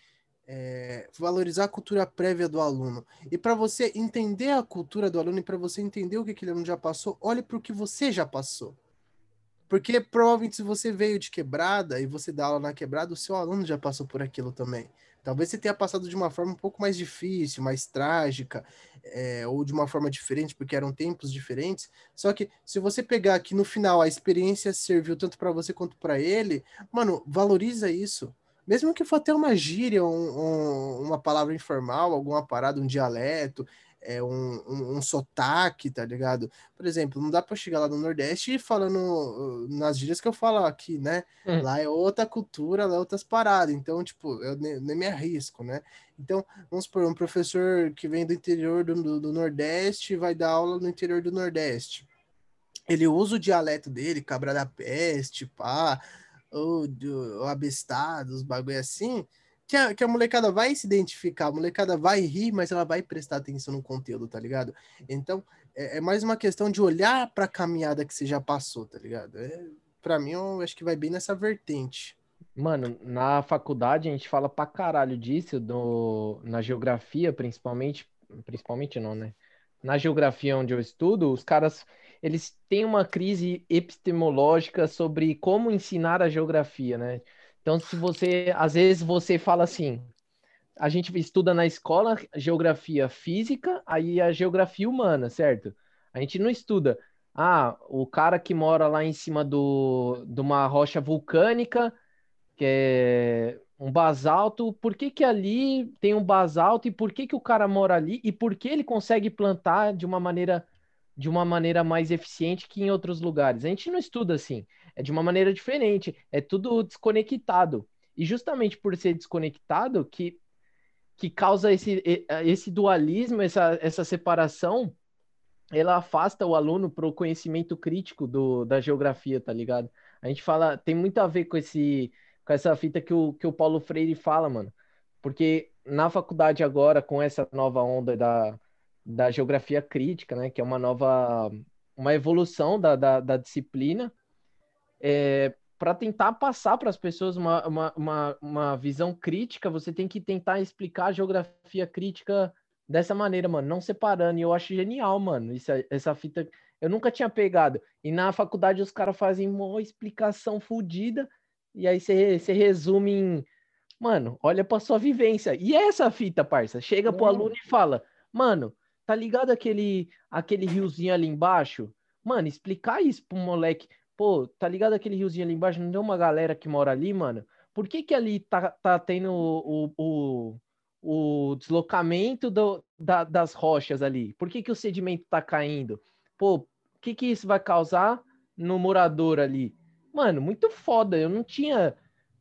É, valorizar a cultura prévia do aluno. E para você entender a cultura do aluno e para você entender o que aquele aluno já passou, olhe para o que você já passou. Porque provavelmente se você veio de quebrada e você dá aula na quebrada, o seu aluno já passou por aquilo também. Talvez você tenha passado de uma forma um pouco mais difícil, mais trágica, é, ou de uma forma diferente, porque eram tempos diferentes. Só que se você pegar aqui no final a experiência serviu tanto para você quanto para ele, mano, valoriza isso. Mesmo que for até uma gíria, um, um, uma palavra informal, alguma parada, um dialeto, é, um, um, um, sotaque, tá ligado? Por exemplo, não dá para chegar lá no Nordeste falando uh, nas gírias que eu falo aqui, né? Hum. Lá é outra cultura, lá é outras paradas. Então, tipo, eu nem, nem, me arrisco, né? Então, vamos supor, um professor que vem do interior do, do, do Nordeste vai dar aula no interior do Nordeste. Ele usa o dialeto dele, cabra da peste, pá, ou, ou abestado, os bagulho assim que a, que a molecada vai se identificar, a molecada vai rir, mas ela vai prestar atenção no conteúdo, tá ligado? Então, é, é mais uma questão de olhar para a caminhada que você já passou, tá ligado? É, para mim, eu acho que vai bem nessa vertente. Mano, na faculdade a gente fala pra caralho disso, do, na geografia, principalmente, principalmente não, né? Na geografia onde eu estudo, os caras, eles têm uma crise epistemológica sobre como ensinar a geografia, né? Então, se você, às vezes você fala assim, a gente estuda na escola geografia física, aí a geografia humana, certo? A gente não estuda, ah, o cara que mora lá em cima do, de uma rocha vulcânica, que é um basalto, por que que ali tem um basalto e por que que o cara mora ali e por que ele consegue plantar de uma maneira de uma maneira mais eficiente que em outros lugares? A gente não estuda assim é de uma maneira diferente, é tudo desconectado. E justamente por ser desconectado que, que causa esse, esse dualismo, essa, essa separação, ela afasta o aluno para o conhecimento crítico do, da geografia, tá ligado? A gente fala, tem muito a ver com esse com essa fita que o, que o Paulo Freire fala, mano. Porque na faculdade agora, com essa nova onda da, da geografia crítica, né, que é uma nova, uma evolução da, da, da disciplina, é, para tentar passar para as pessoas uma, uma, uma, uma, visão crítica, você tem que tentar explicar a geografia crítica dessa maneira, mano, não separando. E eu acho genial, mano, isso, essa fita. Eu nunca tinha pegado. E na faculdade os caras fazem uma explicação fodida, e aí você, você resume em. Mano, olha pra sua vivência. E essa fita, parça. Chega pro aluno e fala: Mano, tá ligado aquele, aquele riozinho ali embaixo? Mano, explicar isso pro moleque. Pô, tá ligado aquele riozinho ali embaixo? Não tem uma galera que mora ali, mano? Por que que ali tá, tá tendo o, o, o deslocamento do, da, das rochas ali? Por que que o sedimento tá caindo? Pô, o que que isso vai causar no morador ali? Mano, muito foda. Eu não tinha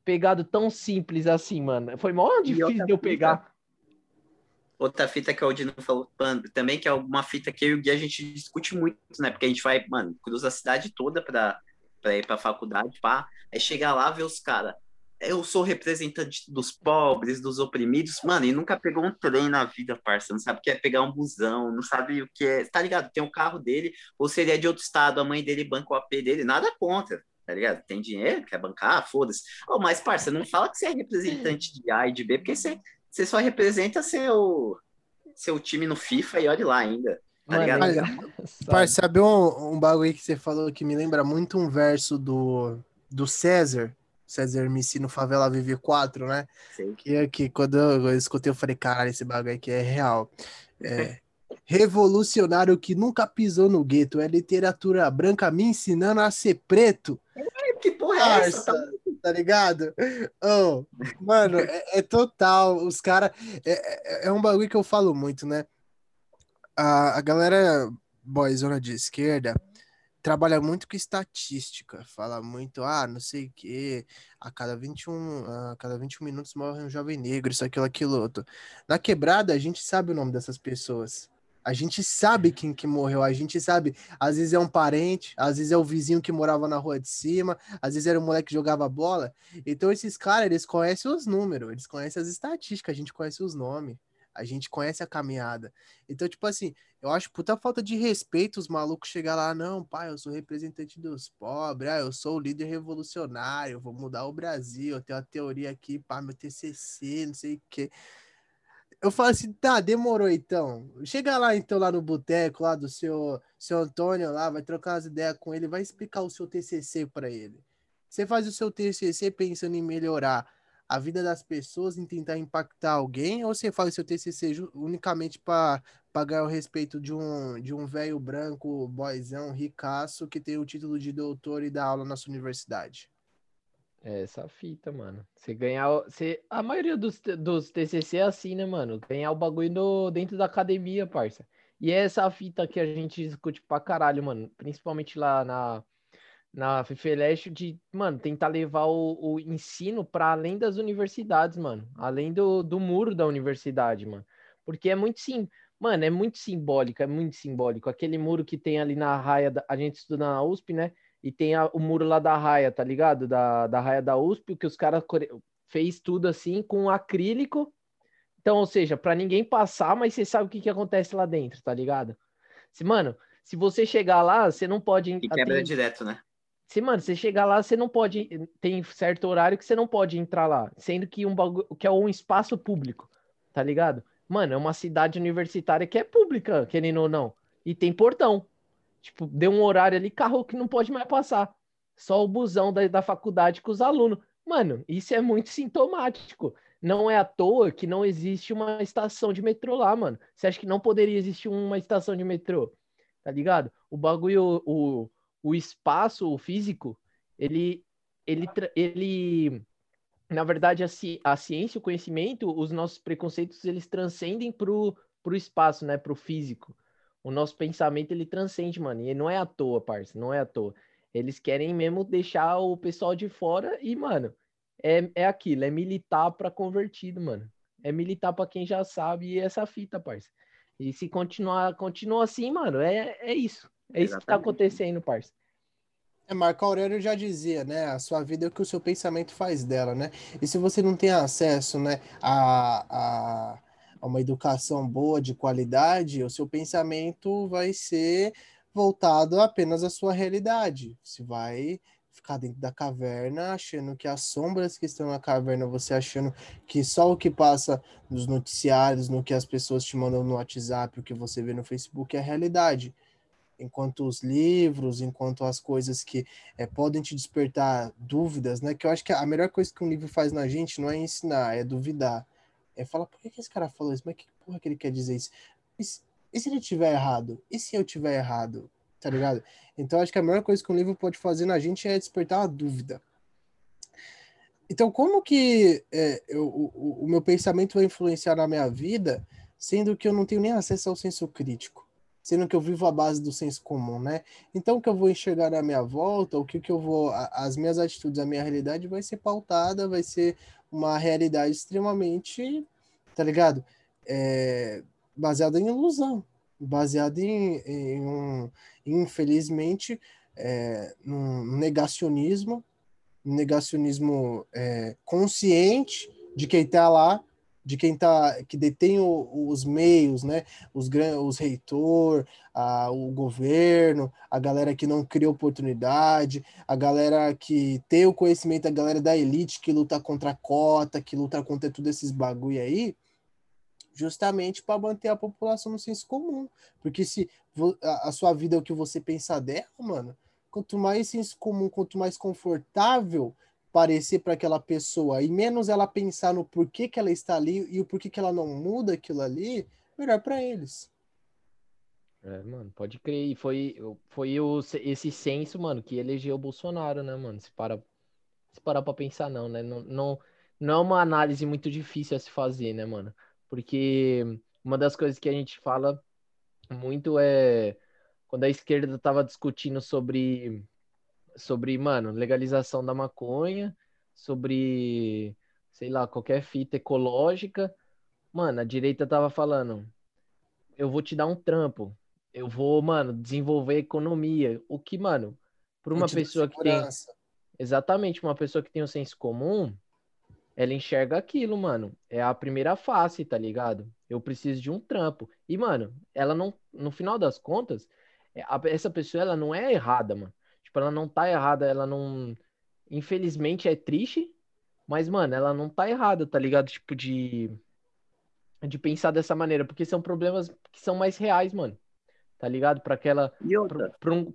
pegado tão simples assim, mano. Foi mó difícil de eu pegar. Outra fita que o Odino falou também, que é uma fita que eu e o Gui a gente discute muito, né? Porque a gente vai, mano, cruza a cidade toda pra, pra ir pra faculdade, pá. Aí chegar lá, ver os caras. Eu sou representante dos pobres, dos oprimidos, mano, e nunca pegou um trem na vida, parça. Não sabe o que é pegar um busão, não sabe o que é. Tá ligado? Tem o um carro dele, ou se ele é de outro estado, a mãe dele banca o AP dele, nada contra tá ligado? Tem dinheiro, quer bancar, foda-se. Oh, mas, parça, não fala que você é representante de A e de B, porque você você só representa seu, seu time no FIFA e olhe lá ainda. Tá ligado? Olha, sabe um, um bagulho que você falou que me lembra muito um verso do, do César? César Missi no Favela Vive 4, né? Sim. Que, que quando eu, eu escutei, eu falei, caralho, esse bagulho aqui é real. É, revolucionário que nunca pisou no gueto. É literatura branca me ensinando a ser preto. que porra é essa? Tá tá ligado? Oh, mano, é, é total. Os caras. É, é, é um bagulho que eu falo muito, né? A, a galera boyzona de esquerda trabalha muito com estatística, fala muito, ah, não sei o quê, a cada 21, a cada 21 minutos morre um jovem negro, isso, aquilo, aquilo outro. Na quebrada, a gente sabe o nome dessas pessoas. A gente sabe quem que morreu, a gente sabe, às vezes é um parente, às vezes é o vizinho que morava na rua de cima, às vezes era o moleque que jogava bola. Então esses caras, eles conhecem os números, eles conhecem as estatísticas, a gente conhece os nomes. A gente conhece a caminhada. Então, tipo assim, eu acho puta falta de respeito os malucos chegar lá, não, pai, eu sou representante dos pobres, ah, eu sou o líder revolucionário, vou mudar o Brasil, eu tenho uma teoria aqui, pá, meu TCC, não sei o quê. Eu falo assim, tá, demorou então. Chega lá então, lá no boteco, lá do seu, seu Antônio lá, vai trocar as ideias com ele, vai explicar o seu TCC para ele. Você faz o seu TCC pensando em melhorar a vida das pessoas, em tentar impactar alguém, ou você faz seu TCC unicamente para ganhar o respeito de um de um velho branco, boyzão, ricaço, que tem o título de doutor e dá aula na sua universidade? É essa fita, mano. Você ganhar. Você, a maioria dos, dos TCC é assim, né, mano? Ganhar o bagulho no, dentro da academia, parça. E é essa fita que a gente discute pra caralho, mano. Principalmente lá na, na FIFELESH de, mano, tentar levar o, o ensino para além das universidades, mano. Além do, do muro da universidade, mano. Porque é muito sim, mano, é muito simbólico, é muito simbólico. Aquele muro que tem ali na raia, da, a gente estuda na USP, né? E tem a, o muro lá da raia, tá ligado? Da, da raia da USP, que os caras fez tudo assim com acrílico. Então, ou seja, para ninguém passar, mas você sabe o que, que acontece lá dentro, tá ligado? Se, mano, se você chegar lá, você não pode. E quebra tem... direto, né? Se, mano, você chegar lá, você não pode. Tem certo horário que você não pode entrar lá. Sendo que um bagulho que é um espaço público, tá ligado? Mano, é uma cidade universitária que é pública, querendo ou não. E tem portão. Tipo, deu um horário ali, carro que não pode mais passar. Só o busão da, da faculdade com os alunos. Mano, isso é muito sintomático. Não é à toa que não existe uma estação de metrô lá, mano. Você acha que não poderia existir uma estação de metrô? Tá ligado? O bagulho, o, o espaço o físico, ele, ele, ele na verdade, a, ci, a ciência, o conhecimento, os nossos preconceitos, eles transcendem pro, pro espaço, né, pro físico. O nosso pensamento, ele transcende, mano, e não é à toa, parça, não é à toa. Eles querem mesmo deixar o pessoal de fora e, mano, é, é aquilo, é militar para convertido, mano. É militar para quem já sabe essa fita, parça. E se continuar, continua assim, mano, é, é isso. É isso que tá acontecendo, parça. É, Marco Aurélio já dizia, né? A sua vida é o que o seu pensamento faz dela, né? E se você não tem acesso, né, a, a, a uma educação boa, de qualidade, o seu pensamento vai ser voltado apenas à sua realidade. Você vai ficar dentro da caverna, achando que as sombras que estão na caverna, você achando que só o que passa nos noticiários, no que as pessoas te mandam no WhatsApp, o que você vê no Facebook é a realidade enquanto os livros, enquanto as coisas que é, podem te despertar dúvidas, né? Que eu acho que a melhor coisa que um livro faz na gente não é ensinar, é duvidar. É falar, por que, esse cara falou isso? Mas que porra que ele quer dizer isso? E se, e se ele tiver errado? E se eu tiver errado? Tá ligado? Então acho que a melhor coisa que um livro pode fazer na gente é despertar uma dúvida. Então, como que é, eu, o, o meu pensamento vai influenciar na minha vida, sendo que eu não tenho nem acesso ao senso crítico? sendo que eu vivo à base do senso comum, né? Então, o que eu vou enxergar na minha volta, o que, que eu vou. As minhas atitudes, a minha realidade vai ser pautada, vai ser uma realidade extremamente, tá ligado? É, baseada em ilusão, baseada em, em um, infelizmente, é, num negacionismo, negacionismo é, consciente de quem está lá de quem tá que detém o, os meios, né? Os, os reitor, a, o governo, a galera que não cria oportunidade, a galera que tem o conhecimento, a galera da elite que luta contra a cota, que luta contra tudo esses bagulho aí, justamente para manter a população no senso comum. Porque se a, a sua vida é o que você pensa dela, mano, quanto mais senso comum, quanto mais confortável parecer para aquela pessoa e menos ela pensar no porquê que ela está ali e o porquê que ela não muda aquilo ali, melhor para eles. É, mano, pode crer. E foi, foi o, esse senso, mano, que elegeu o Bolsonaro, né, mano? Se para se parar pra pensar, não, né? Não, não, não é uma análise muito difícil a se fazer, né, mano? Porque uma das coisas que a gente fala muito é quando a esquerda tava discutindo sobre, sobre, mano, legalização da maconha, sobre, sei lá, qualquer fita ecológica. Mano, a direita tava falando, eu vou te dar um trampo. Eu vou, mano, desenvolver a economia. O que, mano, para uma pessoa que tem. Exatamente, uma pessoa que tem o senso comum, ela enxerga aquilo, mano. É a primeira face, tá ligado? Eu preciso de um trampo. E, mano, ela não, no final das contas, é, essa pessoa, ela não é errada, mano. Tipo, ela não tá errada, ela não. Infelizmente é triste, mas, mano, ela não tá errada, tá ligado? Tipo, de. De pensar dessa maneira, porque são problemas que são mais reais, mano. Tá ligado? Para aquela E um, pra um-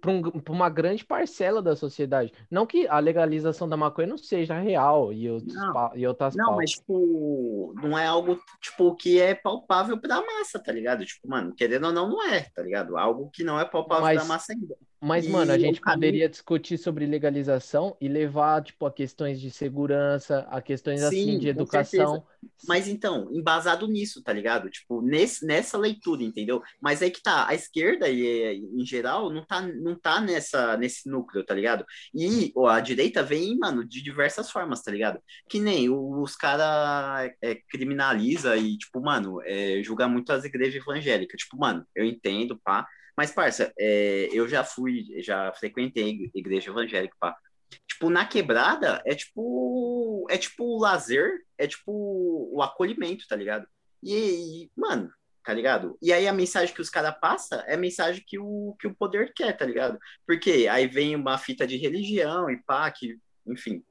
pra uma grande parcela da sociedade. Não que a legalização da maconha não seja real e outros Não. e outras não, pautas. mas, tipo, não é algo, tipo, que é palpável pra massa, tá ligado? Tipo, mano, querendo ou não, não é, tá ligado? Algo que não é palpável Mas- pra massa ainda. Mas, E mano, a gente caminho- poderia discutir sobre legalização e levar, tipo, a questões de segurança, a questões, assim, Sim, de com educação. Mas então, embasado nisso, tá ligado? Tipo, nesse, nessa leitura, entendeu? Mas aí que tá, a esquerda, e, em geral, não tá, não tá nessa, nesse núcleo, tá ligado? E ó, a direita vem, mano, de diversas formas, tá ligado? Que nem os caras é, criminaliza e, tipo, mano, é, julga muito as igrejas evangélicas. Tipo, mano, eu entendo, pá. Mas, parça, é, eu já fui, já frequentei igreja evangélica, pá. Tipo, na quebrada é tipo. É tipo o lazer, é tipo o acolhimento, tá ligado? E, e, mano, tá ligado? E aí a mensagem que os caras passam é a mensagem que o, que o poder quer, tá ligado? Porque aí vem uma fita de religião e pá, que, enfim,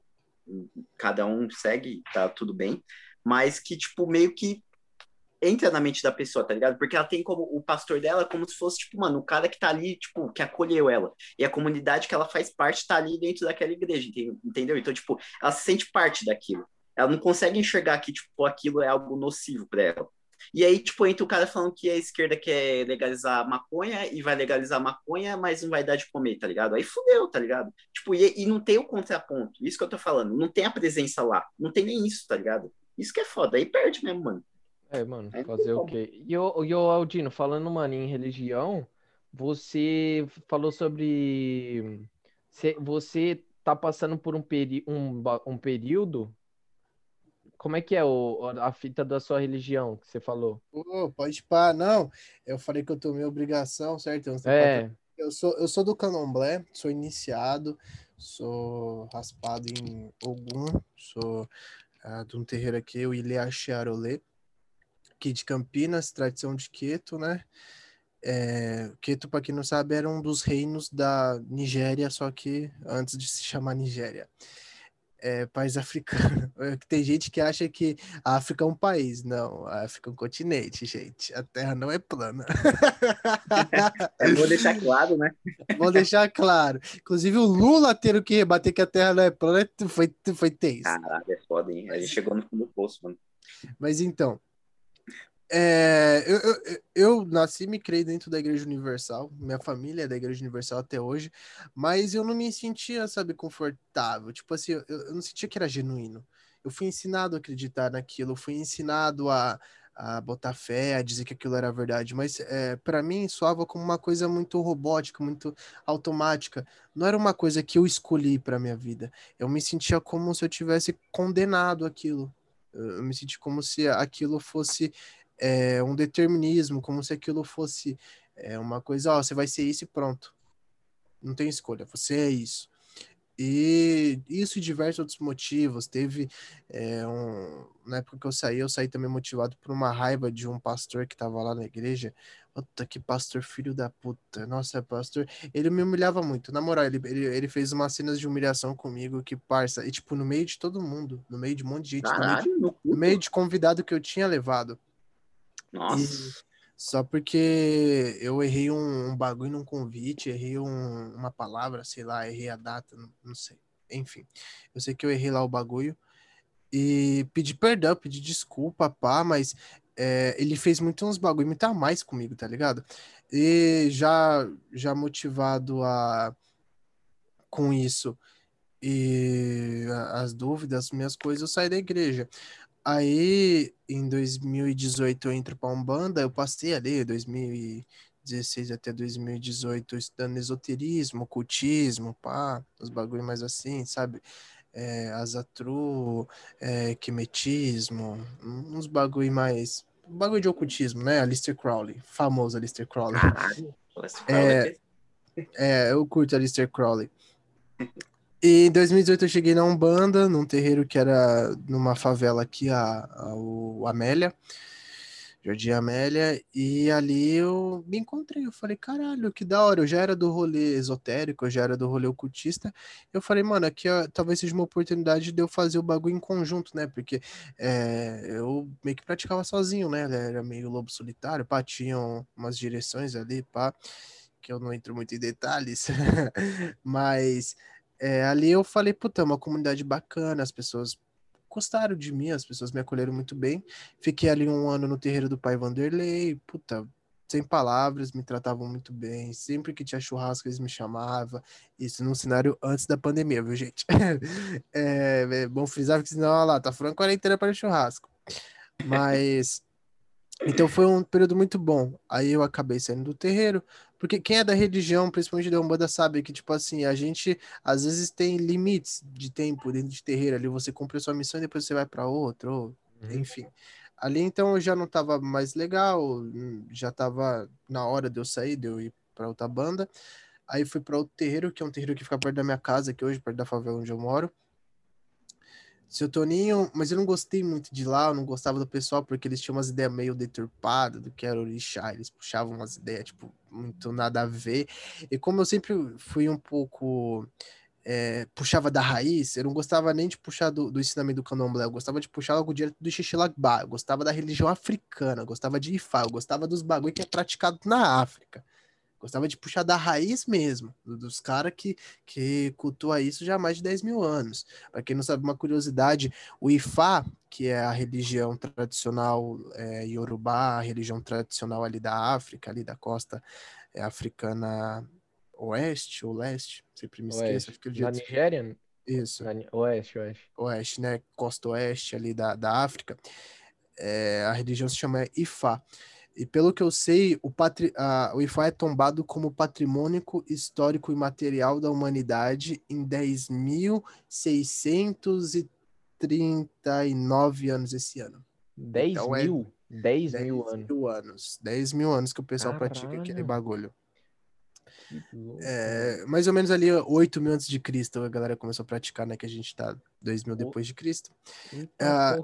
cada um segue, tá tudo bem. Mas que, tipo, meio que entra na mente da pessoa, tá ligado? Porque ela tem como o pastor dela como se fosse, tipo, mano, o cara que tá ali, tipo, que acolheu ela. E a comunidade que ela faz parte tá ali dentro daquela igreja, enten- entendeu? Então, tipo, ela se sente parte daquilo. Ela não consegue enxergar que, tipo, aquilo é algo nocivo pra ela. E aí, tipo, entra o cara falando que a esquerda quer legalizar maconha e vai legalizar maconha, mas não vai dar de comer, tá ligado? Aí fudeu, tá ligado? Tipo, e, e não tem o contraponto. Isso que eu tô falando. Não tem a presença lá. Não tem nem isso, tá ligado? Isso que é foda. Aí perde mesmo, mano. É, mano, É, fazer o quê? E o, Aldino, falando, mano, em religião, você falou sobre. Você, tá passando por um, peri, um, um período. Como é que é o, a fita da sua religião que você falou? Pô, pode pá, não. Eu falei que eu tomei obrigação, certo? Eu, É, eu sou, eu sou do candomblé, sou iniciado, sou raspado em Ogum, sou ah, de um terreiro aqui, o Ileaxe Arolê, aqui de Campinas, tradição de Queto, né? É, Queto, para quem não sabe, era um dos reinos da Nigéria, só que antes de se chamar Nigéria. É, país africano. É Tem gente que acha que a África é um país. Não, a África é um continente, gente. A Terra não é plana. É bom deixar claro, né? Vou deixar claro. Inclusive, o Lula ter que rebater que a Terra não é plana foi, foi tenso. Caralho, é foda, hein? A gente chegou no fundo do poço, mano. Mas então, é, eu, eu, eu- nasci e me criei dentro da Igreja Universal. Minha família é da Igreja Universal até hoje, mas eu não me sentia, sabe, confortável. Tipo assim, eu, eu não sentia que era genuíno. Eu fui ensinado a acreditar naquilo, fui ensinado a, a botar fé, a dizer que aquilo era verdade, mas é, para mim soava como uma coisa muito robótica, muito automática. Não era uma coisa que eu escolhi para minha vida. Eu me sentia como se eu tivesse condenado aquilo. Eu me senti como se aquilo fosse é, um determinismo, como se aquilo fosse é, uma coisa, ó, você vai ser isso e pronto. Não tem escolha, você é isso. E isso e diversos outros motivos. Teve é, um, na época que eu saí, eu saí também motivado por uma raiva de um pastor que estava lá na igreja. Puta, que pastor filho da puta. Nossa, pastor. Ele me humilhava muito. Na moral, ele, ele, ele fez umas cenas de humilhação comigo que, parça, e tipo, no meio de todo mundo, no meio de um monte de gente, no meio de, Caralho, no meio de convidado que eu tinha levado. Nossa. Só porque eu errei um, um bagulho num convite, errei um- uma palavra, sei lá, errei a data, não, não sei. Enfim, eu sei que eu errei lá o bagulho e pedi perdão, pedi desculpa, pá, mas é, ele fez muito uns bagulho, muito a mais comigo, tá ligado? E já, já motivado a com isso, e as dúvidas, as minhas coisas, eu saí da igreja. Aí, em 2018, eu entro pra Umbanda, eu passei ali, 2016 até 2018, estudando esoterismo, ocultismo, pá, os bagulho mais assim, sabe? É, azatru, é, quimetismo, uns bagulho mais... Bagulho de ocultismo, né? Aleister Crowley, famoso Aleister Crowley. Cara É. É, eu curto Aleister Crowley. E em 2018 eu cheguei na Umbanda, num terreiro que era numa favela aqui, a, a o Amélia, Jardim Amélia, e ali eu me encontrei. Eu falei, caralho, que da hora. Eu já era do rolê esotérico, eu já era do rolê ocultista. Eu falei, mano, aqui ó, talvez seja uma oportunidade de eu fazer o bagulho em conjunto, né? Porque é, eu meio que praticava sozinho, né? Era meio lobo solitário, pá, tinham umas direções ali, pá que eu não entro muito em detalhes, mas é, ali eu falei, puta, é uma comunidade bacana, as pessoas gostaram de mim, as pessoas me acolheram muito bem. Fiquei ali um ano no terreiro do pai Vanderlei, puta, sem palavras, me tratavam muito bem. Sempre que tinha churrasco, eles me chamavam. Isso num cenário antes da pandemia, viu, gente? é, é bom frisar, porque senão, olha lá, tá falando quarentena para churrasco. Mas. Então foi um período muito bom. Aí eu acabei saindo do terreiro, porque quem é da religião, principalmente da Umbanda, sabe que, tipo assim, a gente às vezes tem limites de tempo dentro de terreiro. Ali você cumpre a sua missão e depois você vai para outro, ou, enfim. Ali então eu já não tava mais legal, já tava na hora de eu sair, de eu ir para outra banda. Aí fui para outro terreiro, que é um terreiro que fica perto da minha casa, que hoje, perto da favela onde eu moro. Seu Toninho, mas eu não gostei muito de lá, eu não gostava do pessoal, porque eles tinham umas ideias meio deturpadas do que era orixá, eles puxavam umas ideias, tipo, muito nada a ver. E como eu sempre fui um pouco. é, puxava da raiz, eu não gostava nem de puxar do, do ensinamento do candomblé, eu gostava de puxar algo direto do Xixilagba, eu gostava da religião africana, eu gostava de Ifá, eu gostava dos bagulho que é praticado na África. Gostava de puxar da raiz mesmo, do- dos caras que, que cultua isso já há mais de 10 mil anos. Para quem não sabe, uma curiosidade, o Ifá, que é a religião tradicional é, Yorubá, a religião tradicional ali da África, ali da costa é, africana oeste ou leste, sempre me esqueço, Oeste. Na dia Nigéria? isso, Na Oeste, oeste. oeste, né, costa oeste ali da, da África, é, a religião se chama Ifá. E pelo que eu sei, o, patri, a, o Ifá é tombado como patrimônio histórico e material da humanidade em 10.639 anos esse ano. 10 Então é mil? 10 10 mil anos. mil anos. 10 mil anos que o pessoal pratica aquele Caralho. bagulho. É, mais ou menos ali 8 mil antes de Cristo a galera começou a praticar, né? Que a gente tá 2 mil depois de Cristo. Eita ah.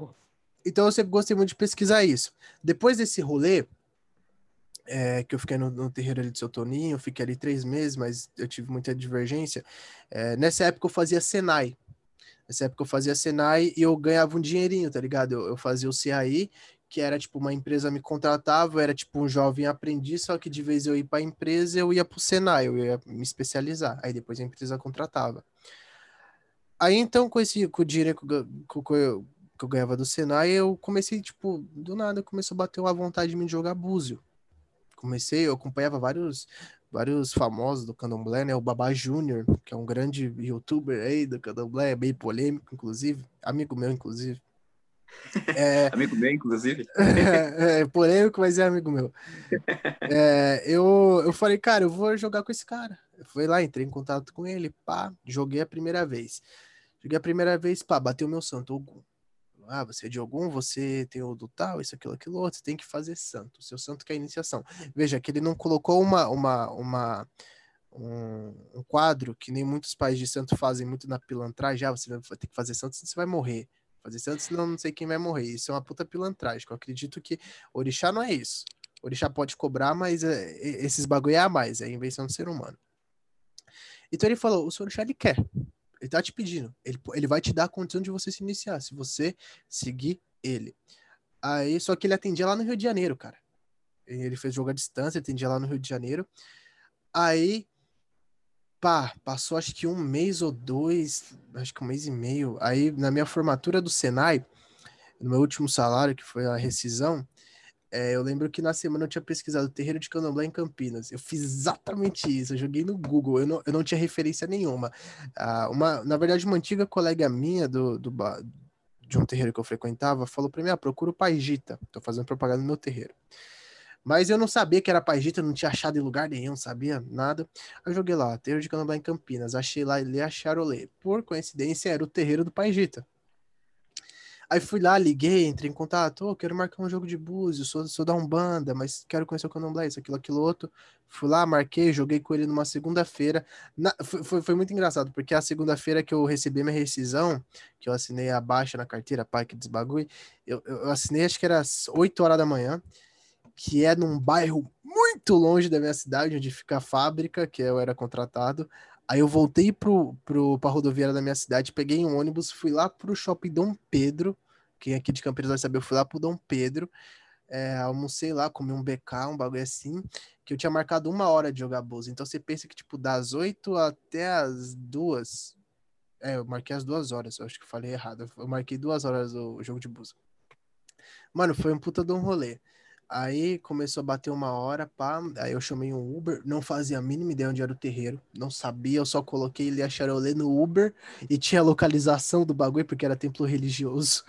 Então eu sempre gostei muito de pesquisar isso. Depois desse rolê, é, que eu fiquei no, no terreiro ali de seu Toninho, eu fiquei ali três meses, mas eu tive muita divergência. É, nessa época eu fazia Senai. Nessa época eu fazia Senai e eu ganhava um dinheirinho, tá ligado? Eu, eu fazia o CAI, que era tipo uma empresa me contratava, eu era tipo um jovem aprendiz, só que de vez eu ir para a empresa, eu ia pro Senai, eu ia me especializar. Aí depois a empresa contratava. Aí então, com, esse, com o dinheiro que eu, que eu ganhava do Senai, eu comecei, tipo, do nada começou a bater uma vontade de me jogar búzio. Comecei, eu acompanhava vários vários famosos do candomblé, né? O Babá Júnior, que é um grande youtuber aí do candomblé, é bem polêmico, inclusive, amigo meu, inclusive. É, Amigo meu, inclusive. é polêmico, mas é amigo meu. É, eu, eu falei, cara, eu vou jogar com esse cara. Eu fui lá, entrei em contato com ele, pá, joguei a primeira vez. Joguei a primeira vez, pá, bateu meu santo, Ogum. Ah, você é de Ogum, você tem o do tal, isso, aquilo, aquilo outro, você tem que fazer santo. O seu santo que é iniciação. Veja que ele não colocou uma, uma, uma, um, um quadro que nem muitos pais de santo fazem muito na pilantragem. Ah, você vai ter que fazer santo, senão você vai morrer. Fazer santo, senão não sei quem vai morrer. Isso é uma puta pilantragem. Eu acredito que orixá não é isso. Orixá pode cobrar, mas é, esses bagulho é a mais, é a invenção do ser humano. Então ele falou: o seu orixá ele quer. Ele tá te pedindo. Ele, ele vai te dar a condição de você se iniciar, se você seguir ele. Aí, só que ele atendia lá no Rio de Janeiro, cara. Ele fez jogo à distância, atendia lá no Rio de Janeiro. Aí, pá, passou acho que um mês ou dois, acho que um mês e meio. Aí, na minha formatura do Senai, no meu último salário, que foi a rescisão, É, eu lembro que na semana eu tinha pesquisado Terreiro de Candomblé em Campinas. Eu fiz exatamente isso. Eu joguei no Google. Eu não, eu não tinha referência nenhuma. Ah, uma, na verdade, uma antiga colega minha do, do, de um terreiro que eu frequentava falou pra mim: ah, procura o Pai Gita. Tô fazendo propaganda no meu terreiro. Mas eu não sabia que era Pai Gita, não tinha achado em lugar nenhum, sabia nada. Eu joguei lá, Terreiro de Candomblé em Campinas. Achei lá a Charolê. Por coincidência, era o terreiro do Pai Gita. Aí fui lá, liguei, entrei em contato, ô, quero marcar um jogo de búzios, sou, sou da Umbanda, mas quero conhecer o Candomblé, isso, aquilo, aquilo, outro. Fui lá, marquei, joguei com ele numa segunda-feira. Foi, foi, foi muito engraçado, porque a segunda-feira que eu recebi minha rescisão, que eu assinei a baixa na carteira, pai, que desbagulho, eu, eu assinei acho que era às 8 horas da manhã, que é num bairro muito longe da minha cidade, onde fica a fábrica, que eu era contratado. Aí eu voltei pro, pro, pra rodoviária da minha cidade, peguei um ônibus, fui lá pro shopping Dom Pedro. Quem aqui de Campinas vai saber, eu fui lá pro Dom Pedro. é, almocei lá, comi um BK, um bagulho assim, que eu tinha marcado uma hora de jogar Bulls. Então você pensa que, tipo, das 8 até as duas. É, eu marquei as duas horas, eu acho que falei errado. Eu marquei duas horas o jogo de Bulls. Mano, foi um puta de um rolê. Aí começou a bater uma hora, pá. Aí eu chamei um Uber, não fazia a mínima ideia onde era o terreiro, não sabia, eu só coloquei ele a Charolê no Uber e tinha a localização do bagulho, porque era templo religioso.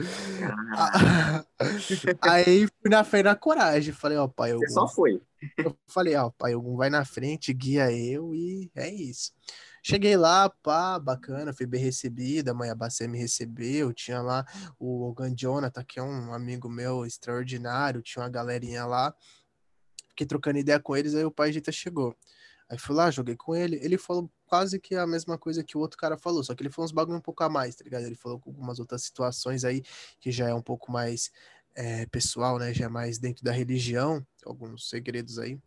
Ah, Aí fui na fé e na coragem. Falei, ó, pai, você só foi. Eu falei, ó, pai, algum vai na frente, guia eu e é isso. Cheguei lá, pá, bacana, fui bem recebida, a mãe Abacé me recebeu, tinha lá o Ogan Jonathan, que é um amigo meu extraordinário, tinha uma galerinha lá, fiquei trocando ideia com eles, aí o pai Gita chegou. Aí fui lá, joguei com ele, ele falou quase que a mesma coisa que o outro cara falou, só que ele falou uns bagulho um pouco a mais, tá ligado? Ele falou algumas outras situações aí que já é um pouco mais é, pessoal, né? Já é mais dentro da religião, alguns segredos aí.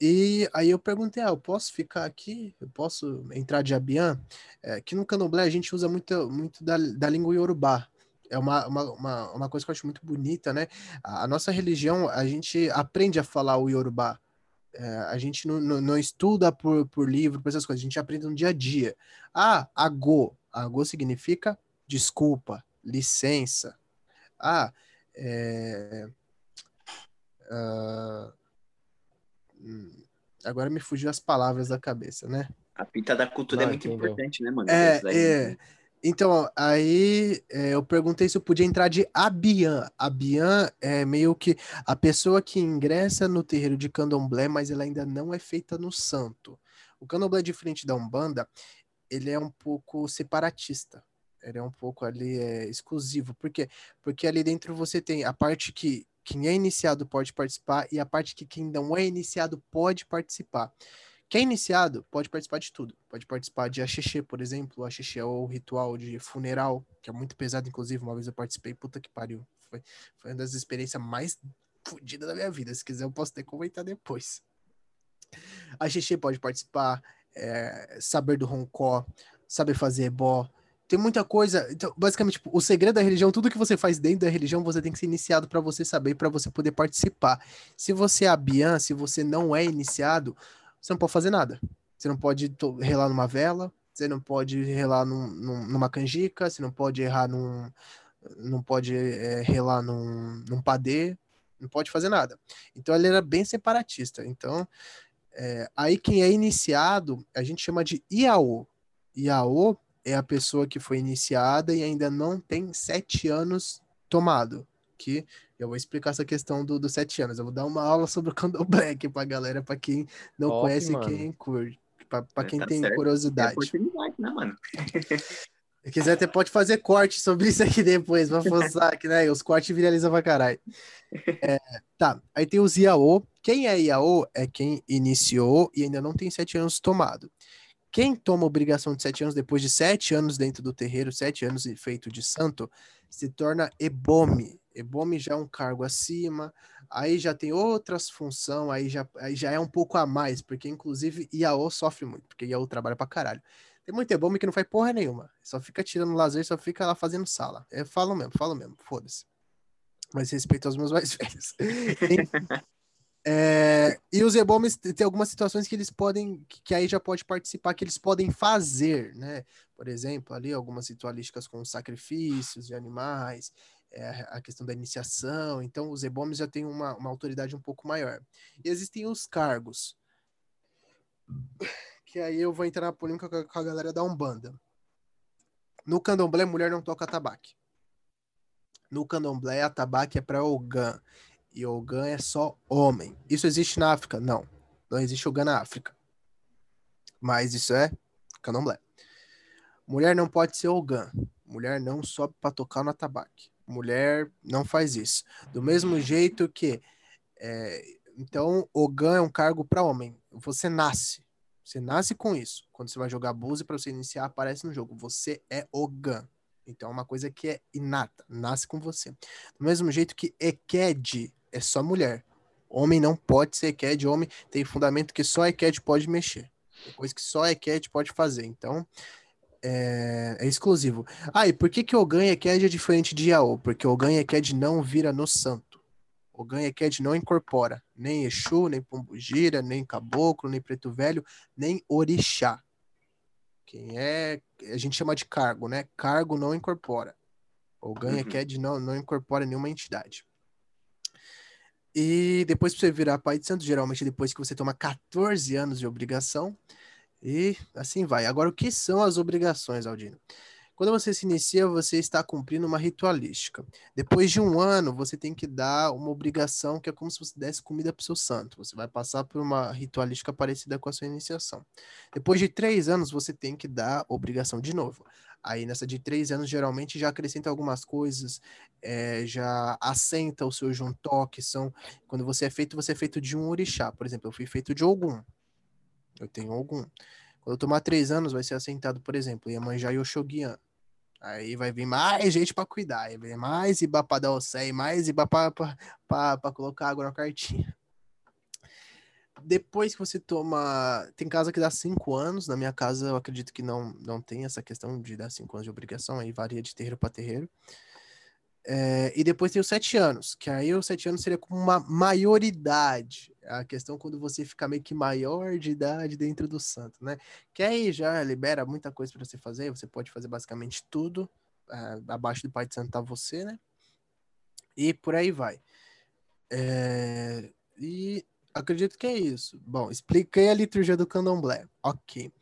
E aí eu perguntei, ah, eu posso ficar aqui? Eu posso entrar de Abian? É, que no candomblé a gente usa muito, muito da, da língua iorubá. É uma, uma, uma, uma coisa que eu acho muito bonita, né? A, a nossa religião, a gente aprende a falar o iorubá. É, a gente não, não, não estuda por, por livro, por essas coisas, a gente aprende no dia a dia. Ah, agô. Agô significa desculpa, licença. Ah, é... hum, agora me fugiu as palavras da cabeça, né? A pita da cultura é muito entendeu. importante, né, mano? É, daí- é. Então, aí é, eu perguntei se eu podia entrar de Abian. Abian é meio que a pessoa que ingressa no terreiro de candomblé, mas ela ainda não é feita no santo. O candomblé, diferente da Umbanda, ele é um pouco separatista. Ele é um pouco ali é, exclusivo. Por quê? Porque ali dentro você tem a parte que quem é iniciado pode participar e a parte que quem não é iniciado pode participar. Quem é iniciado pode participar de tudo. Pode participar de axixê, por exemplo. Axixê é o ritual de funeral, que é muito pesado, inclusive. Uma vez eu participei, puta que pariu. Foi, foi uma das experiências mais fodidas da minha vida. Se quiser, eu posso até comentar depois. Axixê pode participar, é, saber do roncó, saber fazer ebó. Tem muita coisa. Então, basicamente, tipo, o segredo da religião, tudo que você faz dentro da religião, você tem que ser iniciado para você saber, para você poder participar. Se você é abian, se você não é iniciado, você não pode fazer nada. Você não pode relar numa vela, você não pode relar num- num- numa canjica, você não pode errar num. Não pode é, relar num, num padê, não pode fazer nada. Então ele era bem separatista. Então, é, aí quem é iniciado, a gente chama de IAO. IAO é a pessoa que foi iniciada e ainda não tem sete anos tomado. Que eu vou explicar essa questão do- dos sete anos. Eu vou dar uma aula sobre o candomblé aqui pra galera, pra quem não Top, conhece, mano. quem curte. Pra, pra É, quem tá tem certo. É curiosidade. oportunidade, né, mano? Se quiser, até pode fazer corte sobre isso aqui depois, pra forçar, que né, os cortes viralizam pra caralho. É, tá, aí tem os IAO. Quem é IAO é quem iniciou e ainda não tem sete anos tomado. Quem toma obrigação de sete anos depois de sete anos dentro do terreiro, sete anos feito de santo, se torna EBOME. EBOME já é um cargo acima, aí já tem outras funções, aí já, aí já é um pouco a mais, porque inclusive IAO sofre muito, porque IAO trabalha pra caralho. Tem muito EBOME que não faz porra nenhuma, só fica tirando lazer, só fica lá fazendo sala. Eu falo mesmo, falo mesmo, foda-se. Mas respeito aos meus mais velhos. É, e os EBOMs tem algumas situações que eles podem, que, que aí já pode participar, que eles podem fazer, né? Por exemplo, ali algumas ritualísticas com sacrifícios de animais, é, a questão da iniciação. Então, os ebomes já têm uma, uma autoridade um pouco maior. E existem os cargos, que aí eu vou entrar na polêmica com a, com a galera da Umbanda. No candomblé, mulher não toca tabaque. No candomblé, a tabaque é para Ogã. E Ogã é só homem. Isso existe na África? Não. Não existe Ogã na África. Mas isso é candomblé. Mulher não pode ser Ogã. Mulher não sobe para tocar no atabaque. Mulher não faz isso. Do mesmo jeito que. É, então, Ogã é um cargo para homem. Você nasce. Você nasce com isso. Quando você vai jogar Búzio, para você iniciar, aparece no jogo. Você é Ogã. Então, é uma coisa que é inata. Nasce com você. Do mesmo jeito que Eked é só mulher. Homem não pode ser Eked. Homem tem fundamento que só Eked pode mexer. Depois que só Eked pode fazer. Então, é, é exclusivo. Ah, e por que que Ogan e Eked é diferente de Yaô? Porque Ogan e Eked não vira no santo. Ogan e Eked não incorpora nem Exu, nem Pombugira, nem Caboclo, nem Preto Velho, nem Orixá. Quem é, a gente chama de cargo, né? Cargo não incorpora. Ogan e Uhum. Não, não incorpora nenhuma entidade. E depois pra você virar pai de santo, geralmente depois que você toma 14 anos de obrigação, e assim vai. Agora, o que são as obrigações, Aldino? Quando você se inicia, você está cumprindo uma ritualística. Depois de um ano, você tem que dar uma obrigação que é como se você desse comida para o seu santo. Você vai passar por uma ritualística parecida com a sua iniciação. Depois de três anos, você tem que dar obrigação de novo. Aí, nessa de três anos, geralmente já acrescenta algumas coisas, eh, já assenta o seu juntó, que são. Quando você é feito, você é feito de um orixá. Por exemplo, eu fui feito de Ogum. Eu tenho algum. Quando eu tomar três anos, vai ser assentado, por exemplo, Iemanjá e Oxoguian. Aí vai vir mais gente para cuidar, aí vem mais Ibá para dar o cé, mais Ibá para colocar água na cartinha. Depois que você toma. Tem casa que dá cinco anos. Na minha casa, eu acredito que não, não tem essa questão de dar cinco anos de obrigação, aí varia de terreiro para terreiro. É, e depois tem os sete anos, que aí os sete anos seria como uma maioridade. A questão quando você fica meio que maior de idade dentro do santo, né? Que aí já libera muita coisa para você fazer, você pode fazer basicamente tudo. ah, abaixo do pai de santo tá você, né? E por aí vai. É, e acredito que é isso. Bom, expliquei a liturgia do candomblé. Ok.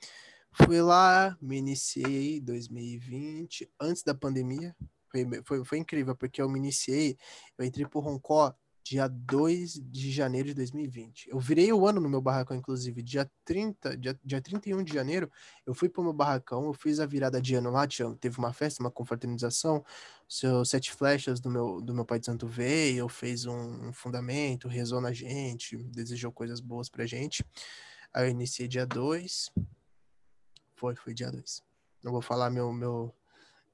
Fui lá, me iniciei em 2020, antes da pandemia. Foi, foi, foi incrível, porque eu me iniciei, eu entrei por Roncó dia 2 de janeiro de 2020. Eu virei o ano no meu barracão, inclusive, dia 30, dia, dia 31 de janeiro, eu fui pro meu barracão, eu fiz a virada de ano lá, tinha, teve uma festa, uma confraternização, seu sete flechas do meu, do meu pai de santo veio, fez um, um fundamento, rezou na gente, desejou coisas boas pra gente. Aí eu iniciei dia 2, foi, foi dia 2. Não vou falar meu, meu,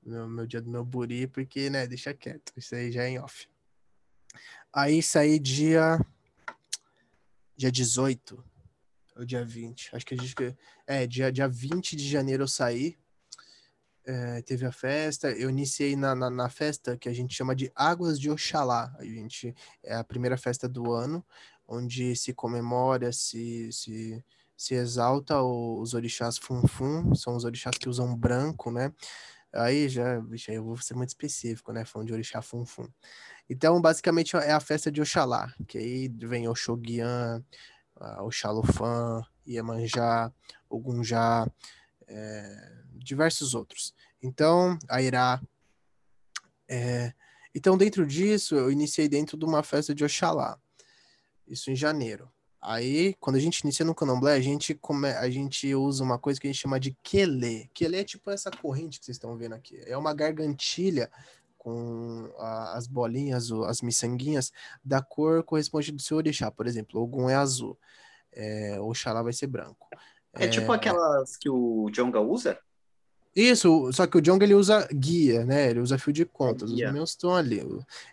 meu, meu dia do meu buri, porque, né, deixa quieto, isso aí já é em off. Aí saí dia. Dia 18. Ou dia 20. Acho que a gente. É, dia, dia 20 de janeiro eu saí. É, teve a festa. Eu iniciei na, na, na festa que a gente chama de Águas de Oxalá. A gente, é a primeira festa do ano, onde se comemora, se, se, se exalta os orixás funfun. São os orixás que usam branco, né? Aí já, bicho, eu vou ser muito específico, né? Falando de orixá funfun. Então, basicamente, é a festa de Oxalá, que aí vem Oxoguian, Oxalofã, Iemanjá, Ogunjá, é, diversos outros. Então, Airá. é, então, dentro disso, eu iniciei dentro de uma festa de Oxalá. Isso em janeiro. Aí, quando a gente inicia no candomblé, a gente, come, a gente usa uma coisa que a gente chama de quelê. Quelê é tipo essa corrente que vocês estão vendo aqui. É uma gargantilha com a- as bolinhas, as miçanguinhas, da cor correspondente do seu orixá. Por exemplo, Ogum é azul, é, Oxalá vai ser branco. É tipo aquelas que o Jonga usa? Isso, só que o Jong ele usa guia, né? Ele usa fio de contas. Os guia. meus estão ali.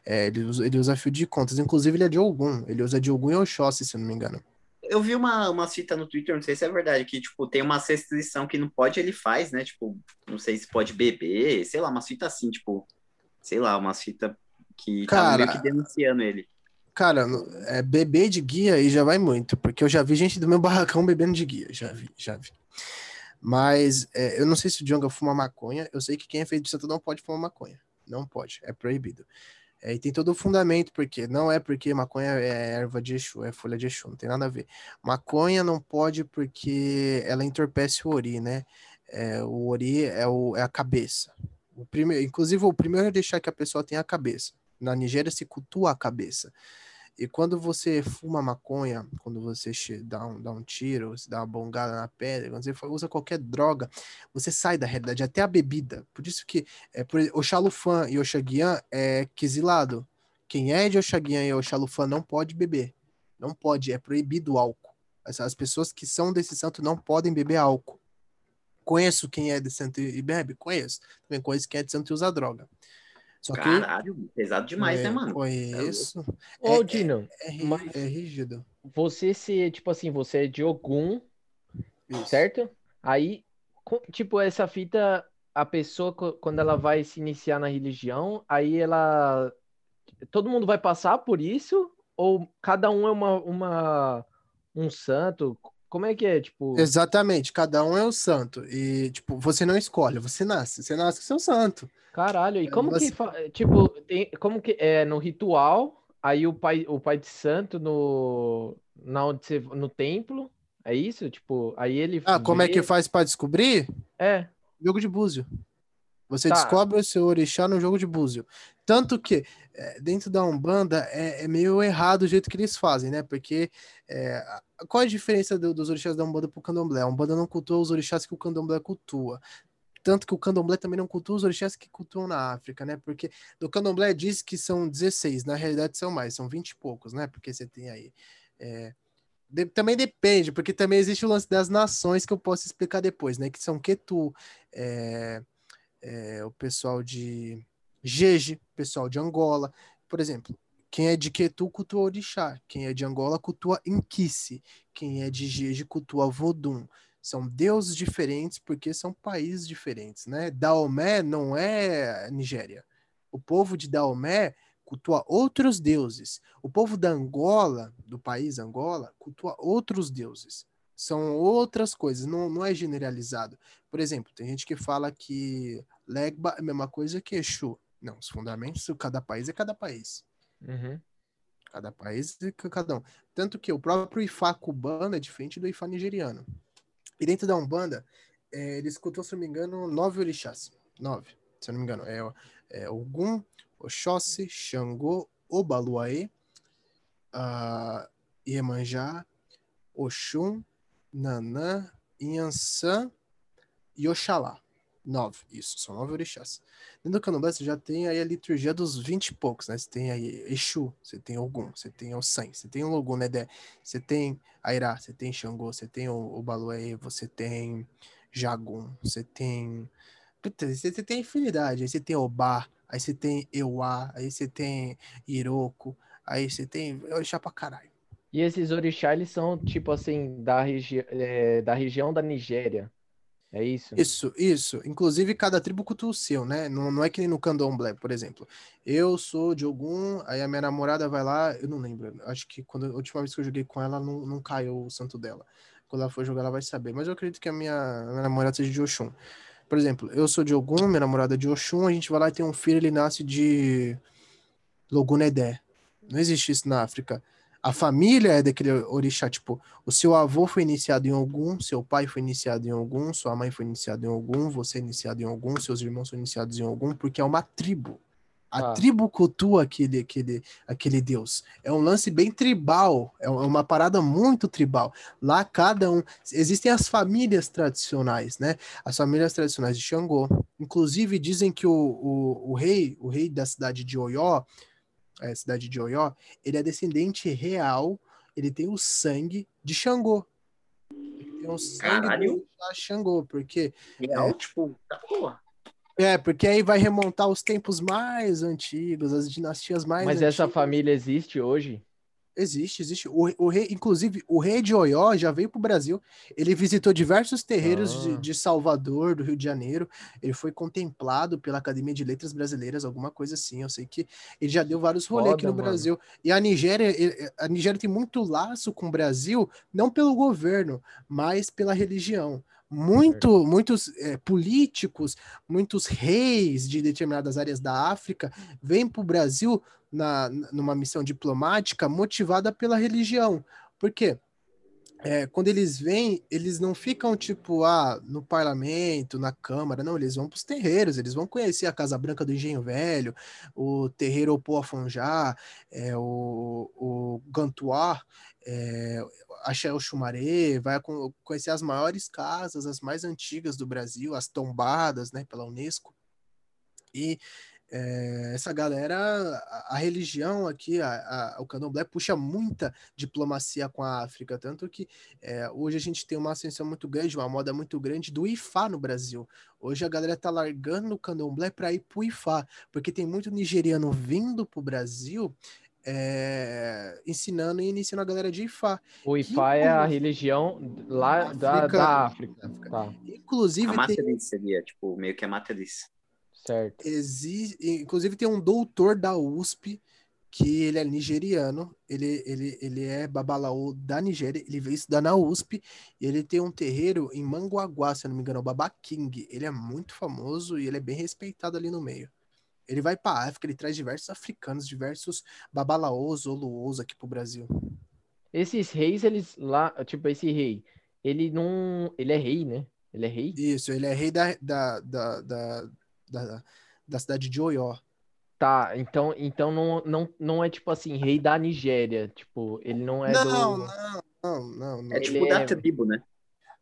É, ele, usa, ele usa fio de contas. Inclusive, ele é de Ogum. Ele usa de Ogum e Oxóssi, se eu não me engano. Eu vi uma, uma cita no Twitter, não sei se é verdade, que, tipo, tem uma restrição que não pode, ele faz, né? Tipo, não sei se pode beber, sei lá, uma cita assim, tipo, sei lá, uma cita que Cara, meio que denunciando ele. Cara, é, beber de guia aí já vai muito, porque eu já vi gente do meu barracão bebendo de guia. Já vi, já vi. Mas é, eu não sei se o Jonga fuma maconha. Eu sei que quem é feito de santo não pode fumar maconha. Não pode, é proibido. É, e tem todo o fundamento, porque não é porque maconha é erva de Exu, é folha de Exu, não tem nada a ver. Maconha não pode porque ela entorpece o ori, né? É, o ori é, o, é a cabeça. O primeiro, inclusive, o primeiro é deixar que a pessoa tenha a cabeça. Na Nigéria se cultua a cabeça. E quando você fuma maconha, quando você dá um, dá um tiro, você dá uma bongada na pedra, quando você usa qualquer droga, você sai da realidade, até a bebida. Por isso que é, por, Oxalufã e Oxaguian é quesilado. Quem é de Oxaguian e Oxalufã não pode beber. Não pode, é proibido o álcool. As, as pessoas que são desse santo não podem beber álcool. Conheço quem é de santo e bebe? Conheço. Também conheço quem é de santo e usa droga. Só que Caralho, pesado demais, é, né, mano? Conheço. Ô, É- Dino, É, Mas- é rígido. você se, tipo assim, você é de Ogum, Isso. certo? Aí, tipo, essa fita, a pessoa, quando ela vai se iniciar na religião, aí ela. Todo mundo vai passar por isso? Ou cada um é uma, uma, um santo? Como é que é? Tipo, Exatamente, cada um é o santo. E, tipo, você não escolhe, você nasce. Você nasce com seu santo. caralho, e como Você- que, tipo, tem, como que é no ritual, aí o pai, o pai de santo no, na onde você, no templo, é isso? Tipo, aí ele Ah, como é que vê- faz pra descobrir? É, Jogo de búzio. Você Tá. descobre o seu orixá no jogo de búzio. Tanto que, é, dentro da Umbanda, é, é meio errado o jeito que eles fazem, né? Porque é, qual é a diferença do- dos orixás da Umbanda pro Candomblé? A Umbanda não cultua os orixás que o Candomblé cultua. Tanto que o Candomblé também não cultua os orixás que cultuam na África, né? Porque do Candomblé diz que são 16, na realidade são mais, são 20 e poucos, né? Porque você tem aí. é, de- também depende, porque também existe o lance das nações que eu posso explicar depois, né? Que são Ketu, é, é, o pessoal de Jeje, pessoal de Angola. Por exemplo, quem é de Ketu cultua Orixá, quem é de Angola cultua Inquice, quem é de Jeje cultua Vodum. São deuses diferentes porque são países diferentes, né? Daomé não é Nigéria. O povo de Daomé cultua outros deuses. O povo da Angola, do país Angola, cultua outros deuses. São outras coisas, não, não é generalizado. Por exemplo, tem gente que fala que Legba é a mesma coisa que Exu. Não, os fundamentos, cada país é cada país. uhum. Cada país é ca- cada um. Tanto que o próprio Ifá cubano é diferente do Ifá nigeriano. E dentro da Umbanda, é, eles cultuam, se não me engano, nove orixás. Nove, se eu não me engano. É, o- é Ogum, Oxóssi, Xangô, Obaluaê, ah, Iemanjá, Oxum, Nanã, Inhansã e Oxalá. Nove, isso, são nove orixás. Dentro do candomblé você já tem aí a liturgia dos vinte e poucos, né? Você tem aí Exu, você tem Ogum, você tem Ossan, você tem o Logun, né? Dé? Você tem Airá, você tem Xangô, você tem o, o Balué, você tem Jagum, você tem... Você, tem infinidade. Aí você tem Obá, aí você tem Euá, aí você tem Iroko, aí você tem orixá pra caralho. E esses orixás, eles são, tipo assim, da, regi é, da região da Nigéria. É isso? Isso, isso. Inclusive, cada tribo cultua o seu, né? Não, não é que nem no candomblé, por exemplo. Eu sou de Ogum, aí a minha namorada vai lá, eu não lembro. Acho que quando a última vez que eu joguei com ela, não, não caiu o santo dela. Quando ela for jogar, ela vai saber. Mas eu acredito que a minha, a minha namorada seja de Oxum. Por exemplo, eu sou de Ogum, minha namorada é de Oxum, a gente vai lá e tem um filho, ele nasce de Logunedé. Não existe isso na África. A família é daquele orixá, tipo, o seu avô foi iniciado em Ogum, seu pai foi iniciado em Ogum, sua mãe foi iniciada em Ogum, você é iniciado em Ogum, seus irmãos são iniciados em Ogum, porque é uma tribo. A Ah. tribo cultua aquele, aquele, aquele deus. É um lance bem tribal, é uma parada muito tribal. Lá cada um. Existem as famílias tradicionais, né? As famílias tradicionais de Xangô. Inclusive, dizem que o, o, o rei, o rei da cidade de Oió, é, cidade de Oió, ele é descendente real, ele tem o sangue de Xangô. Ele tem o sangue orixá Xangô, porque Real, tipo, tá porra. é, porque aí vai remontar os tempos mais antigos, as dinastias mais Mas essa antigas. família existe hoje? Existe, existe. O, o rei, inclusive, o rei de Oió já veio para o Brasil. Ele visitou diversos terreiros de, Ah. de Salvador, do Rio de Janeiro. Ele foi contemplado pela Academia de Letras Brasileiras, alguma coisa assim. Eu sei que ele já deu vários rolês aqui no mano. Brasil. E a Nigéria, a Nigéria tem muito laço com o Brasil, não pelo governo, mas pela religião. Muito, muitos é, políticos, muitos reis de determinadas áreas da África vêm para o Brasil na, numa missão diplomática motivada pela religião. Por quê? É, quando eles vêm, eles não ficam tipo ah, no parlamento, na Câmara, não, eles vão para os terreiros, eles vão conhecer a Casa Branca do Engenho Velho, o terreiro Opô Afonjá, é, o, o Gantuá, é, Axé Xumaré, vai conhecer as maiores casas, as mais antigas do Brasil, as tombadas né, pela Unesco. E é, essa galera, a, a religião aqui, a, a, o candomblé puxa muita diplomacia com a África, tanto que é, hoje a gente tem uma ascensão muito grande, uma moda muito grande do Ifá no Brasil. Hoje a galera tá largando o candomblé para ir pro Ifá, porque tem muito nigeriano vindo pro Brasil é, ensinando e iniciando a galera de Ifá. O Ifá que, é a religião lá da, da África. Tá. Inclusive. A matriz tem... seria, tipo, meio que a matriz. Certo. Existe, inclusive tem um doutor da USP que ele é nigeriano, ele, ele, ele é babalaô da Nigéria, ele veio estudar na USP e ele tem um terreiro em Manguaguá, se eu não me engano, o Baba King. Ele é muito famoso e ele é bem respeitado ali no meio. Ele vai para África, ele traz diversos africanos, diversos babalaôs, oluôs aqui pro Brasil. Esses reis, eles lá, tipo, esse rei, ele não. Ele é rei, né? Ele é rei? Isso, ele é rei da, da, da, da da, da cidade de Oió. Tá, então, então não, não, não é tipo assim, rei da Nigéria. Tipo, ele não é não, do. Não, não, não, não. É tipo ele da é... tribo, né?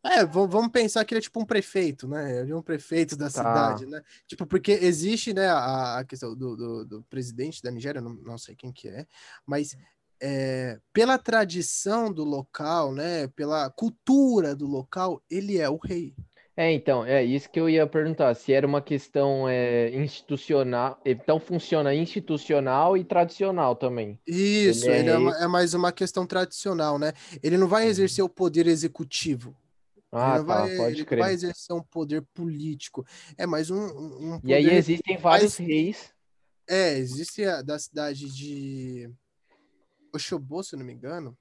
É, vamos pensar que ele é tipo um prefeito, né? Ele é um prefeito da tá. cidade, né? Tipo, porque existe, né, a, a questão do, do, do, presidente da Nigéria, não, não sei quem que é, mas é, pela tradição do local, né, pela cultura do local, ele é o rei. É, então, é isso que eu ia perguntar, se era uma questão é, institucional, então funciona institucional e tradicional também. Isso, ele, é, ele é, é, mais uma questão tradicional, né? Ele não vai uhum. exercer o poder executivo. Ah, ele tá, vai, pode ele crer. vai exercer um poder político. É mais um, um E aí existem vários mais... reis. É, existe a da cidade de Oxobô, se eu não me engano.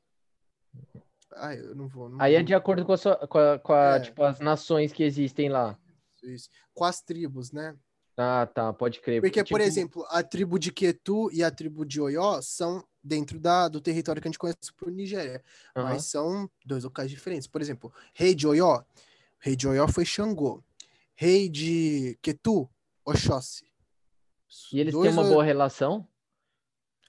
Ai, eu não vou. Não Aí vou. é de acordo com, a sua, com, a, com a, é. tipo, as nações que existem lá. Isso. Com as tribos, né? Ah, tá, pode crer. Porque, tipo... por exemplo, a tribo de Quetu e a tribo de Oió são dentro da, do território que a gente conhece por Nigéria. Uhum. Mas são dois locais diferentes. Por exemplo, rei de Oió. Rei de Oió foi Xangô. Rei de Quetu, Oxóssi. E eles dois têm uma boa relação?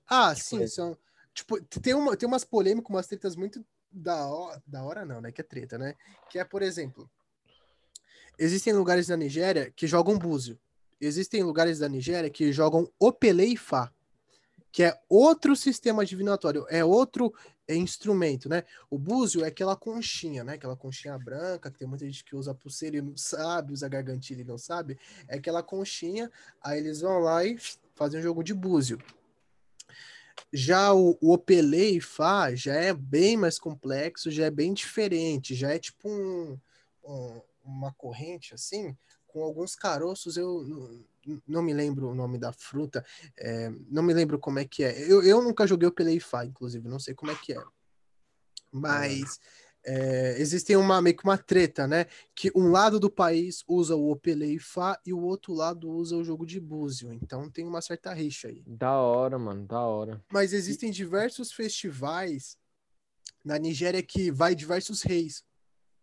Ah, tipo, sim, são. Tipo, tem, uma, tem umas polêmicas, umas tretas muito da hora, da hora não, né? Que é treta, né? Que é, por exemplo, existem lugares na Nigéria que jogam búzio. Existem lugares da Nigéria que jogam opele e fá, que é outro sistema divinatório, é outro instrumento, né? O búzio é aquela conchinha, né? Aquela conchinha branca, que tem muita gente que usa pulseira e não sabe, usa gargantilha e não sabe. É aquela conchinha, aí eles vão lá e fazem um jogo de búzio. Já o, o Opelei Fá já é bem mais complexo, já é bem diferente, já é tipo um, um, uma corrente assim, com alguns caroços, eu não, me lembro o nome da fruta, é, não me lembro como é que é. Eu, eu nunca joguei o Opelei Fá, inclusive, não sei como é que é. Mas é, existem uma meio que uma treta, né? Que um lado do país usa o Opele Fá e o outro lado usa o jogo de búzio. Então tem uma certa rixa aí. Da hora, mano, da hora. Mas existem diversos festivais na Nigéria que vai diversos reis.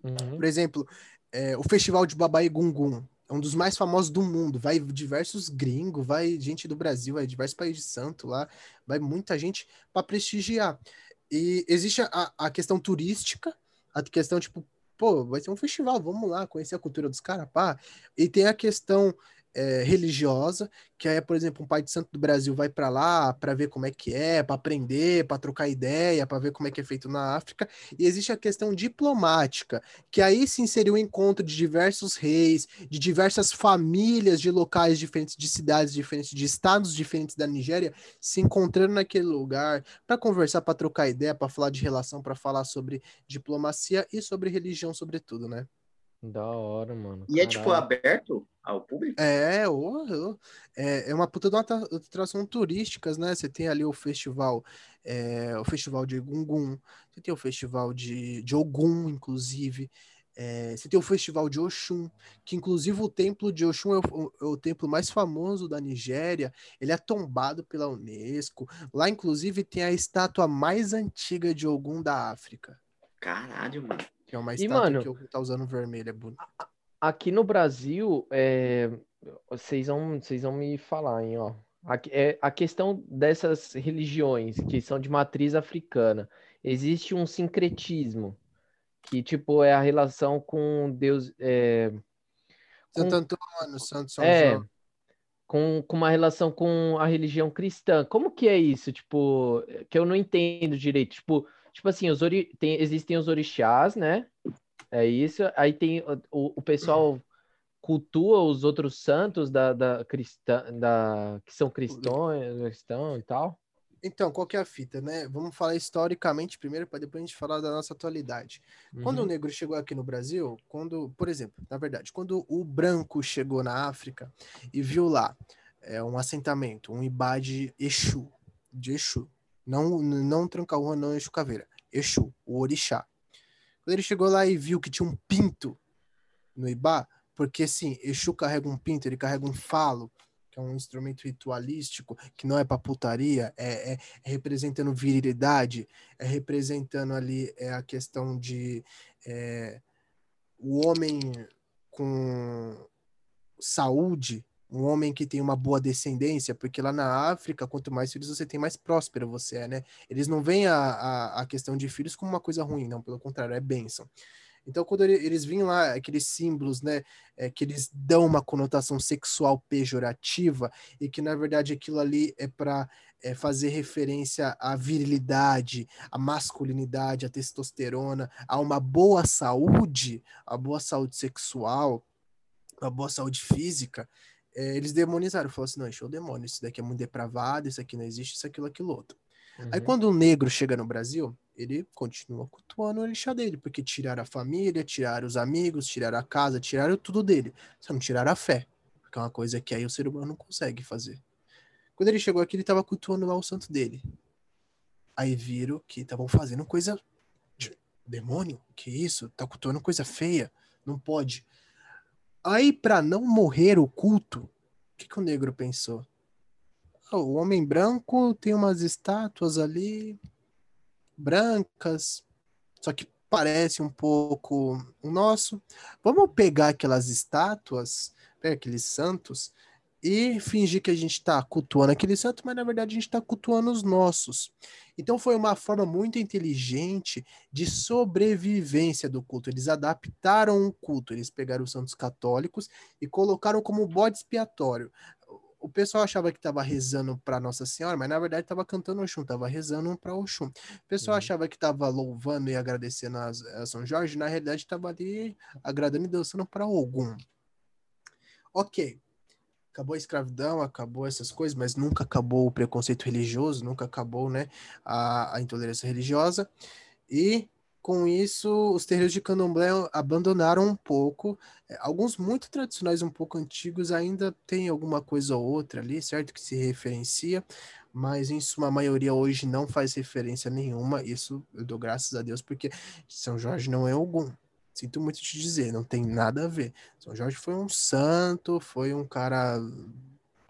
Uhum. Por exemplo, é, o Festival de Babai Gungun. É um dos mais famosos do mundo. Vai diversos gringos, vai gente do Brasil, vai diversos países de santo lá, vai muita gente para prestigiar. E existe a, a questão turística, a questão, tipo, pô, vai ser um festival, vamos lá, conhecer a cultura dos caras, pá. E tem a questão é, religiosa, que é, por exemplo, um pai de santo do Brasil vai para lá para ver como é que é, para aprender, para trocar ideia, para ver como é que é feito na África. E existe a questão diplomática, que aí se inseriu o encontro de diversos reis, de diversas famílias de locais diferentes, de cidades diferentes, de estados diferentes da Nigéria, se encontrando naquele lugar para conversar, para trocar ideia, para falar de relação, para falar sobre diplomacia e sobre religião, sobretudo, né? Da hora, mano. E é tipo aberto ao público? É, oh, é, é uma puta de uma atração turísticas, né? Você tem ali o festival, é, o festival de Gungun, você tem o festival de, de Ogum, inclusive. É, você tem o Festival de Oxum, que inclusive o templo de Oxum é o, é o templo mais famoso da Nigéria. Ele é tombado pela Unesco. Lá, inclusive, tem a estátua mais antiga de Ogum da África, Caralho, mano. Que é uma E, estátua mano, que tá usando vermelho. É bonito. Aqui no Brasil, é, vocês vão, vocês vão me falar, hein, ó. Aqui- é, a questão dessas religiões que são de matriz africana, existe um sincretismo, que tipo é a relação com Deus, é, Santo Antônio, Santo São é, João. com, com uma relação com a religião cristã. Como que é isso? Tipo, que eu não entendo direito. Tipo, tipo assim, os ori tem, existem os orixás, né? É isso. Aí tem o, o- pessoal cultua os outros santos da, da cristã, da, que são cristãos, cristão e tal. Então, qual que é a fita, né? Vamos falar historicamente primeiro, para depois a gente falar da nossa atualidade. Quando o Uhum. negro chegou aqui no Brasil, quando, por exemplo, na verdade, quando o branco chegou na África e viu lá é, um assentamento, um ibá de Exu, de Exu, não, não Tranca-Rua, não Exu Caveira, Exu, o orixá. Quando ele chegou lá e viu que tinha um pinto no ibá, porque assim, Exu carrega um pinto, ele carrega um falo, que é um instrumento ritualístico, que não é pra putaria, é, é- é representando virilidade, é representando ali é, a questão de é, o homem com saúde, um homem que tem uma boa descendência, porque lá na África, quanto mais filhos você tem, mais próspero você é, né? Eles não veem a, a, a questão de filhos como uma coisa ruim, não, pelo contrário, é bênção. Então, quando ele- eles vinham lá, aqueles símbolos, né, é, que eles dão uma conotação sexual pejorativa, e que na verdade aquilo ali é para fazer referência à virilidade, à masculinidade, à testosterona, a uma boa saúde, a boa saúde sexual, a boa saúde física, é, eles demonizaram, falaram assim, não, isso é o demônio, isso daqui é muito depravado, isso aqui não existe, isso, aquilo, aquilo outro. Aí Uhum. quando o negro chega no Brasil, ele continua cultuando o orixá dele, porque tiraram a família, tiraram os amigos, tiraram a casa, tiraram tudo dele. Só não tiraram a fé, porque é uma coisa que aí o ser humano não consegue fazer. Quando ele chegou aqui, ele tava cultuando lá o santo dele. Aí viram que estavam fazendo coisa de demônio, que isso? Tá cultuando coisa feia, não pode. Aí, pra não morrer o culto, o que, que o negro pensou? Ah, O homem branco tem umas estátuas ali, brancas, só que parece um pouco o nosso. Vamos pegar aquelas estátuas, pegar aqueles santos, e fingir que a gente está cultuando aquele santo, mas na verdade a gente está cultuando os nossos. Então foi uma forma muito inteligente de sobrevivência do culto. Eles adaptaram o culto, eles pegaram os santos católicos e colocaram como bode expiatório. O pessoal achava que estava rezando para Nossa Senhora, mas na verdade estava cantando Oxum, estava rezando para Oxum. O pessoal Uhum. achava que estava louvando e agradecendo a, a São Jorge, na realidade estava ali agradando e dançando para Ogum. Ok, acabou a escravidão, acabou essas coisas, mas nunca acabou o preconceito religioso, nunca acabou né, a, a intolerância religiosa. E com isso, os terreiros de candomblé abandonaram um pouco. É, Alguns muito tradicionais, um pouco antigos, ainda tem alguma coisa ou outra ali, certo? Que se referencia, mas em suma maioria hoje não faz referência nenhuma. Isso eu dou graças a Deus, porque São Jorge não é algum. Sinto muito te dizer, não tem nada a ver. São Jorge foi um santo, foi um cara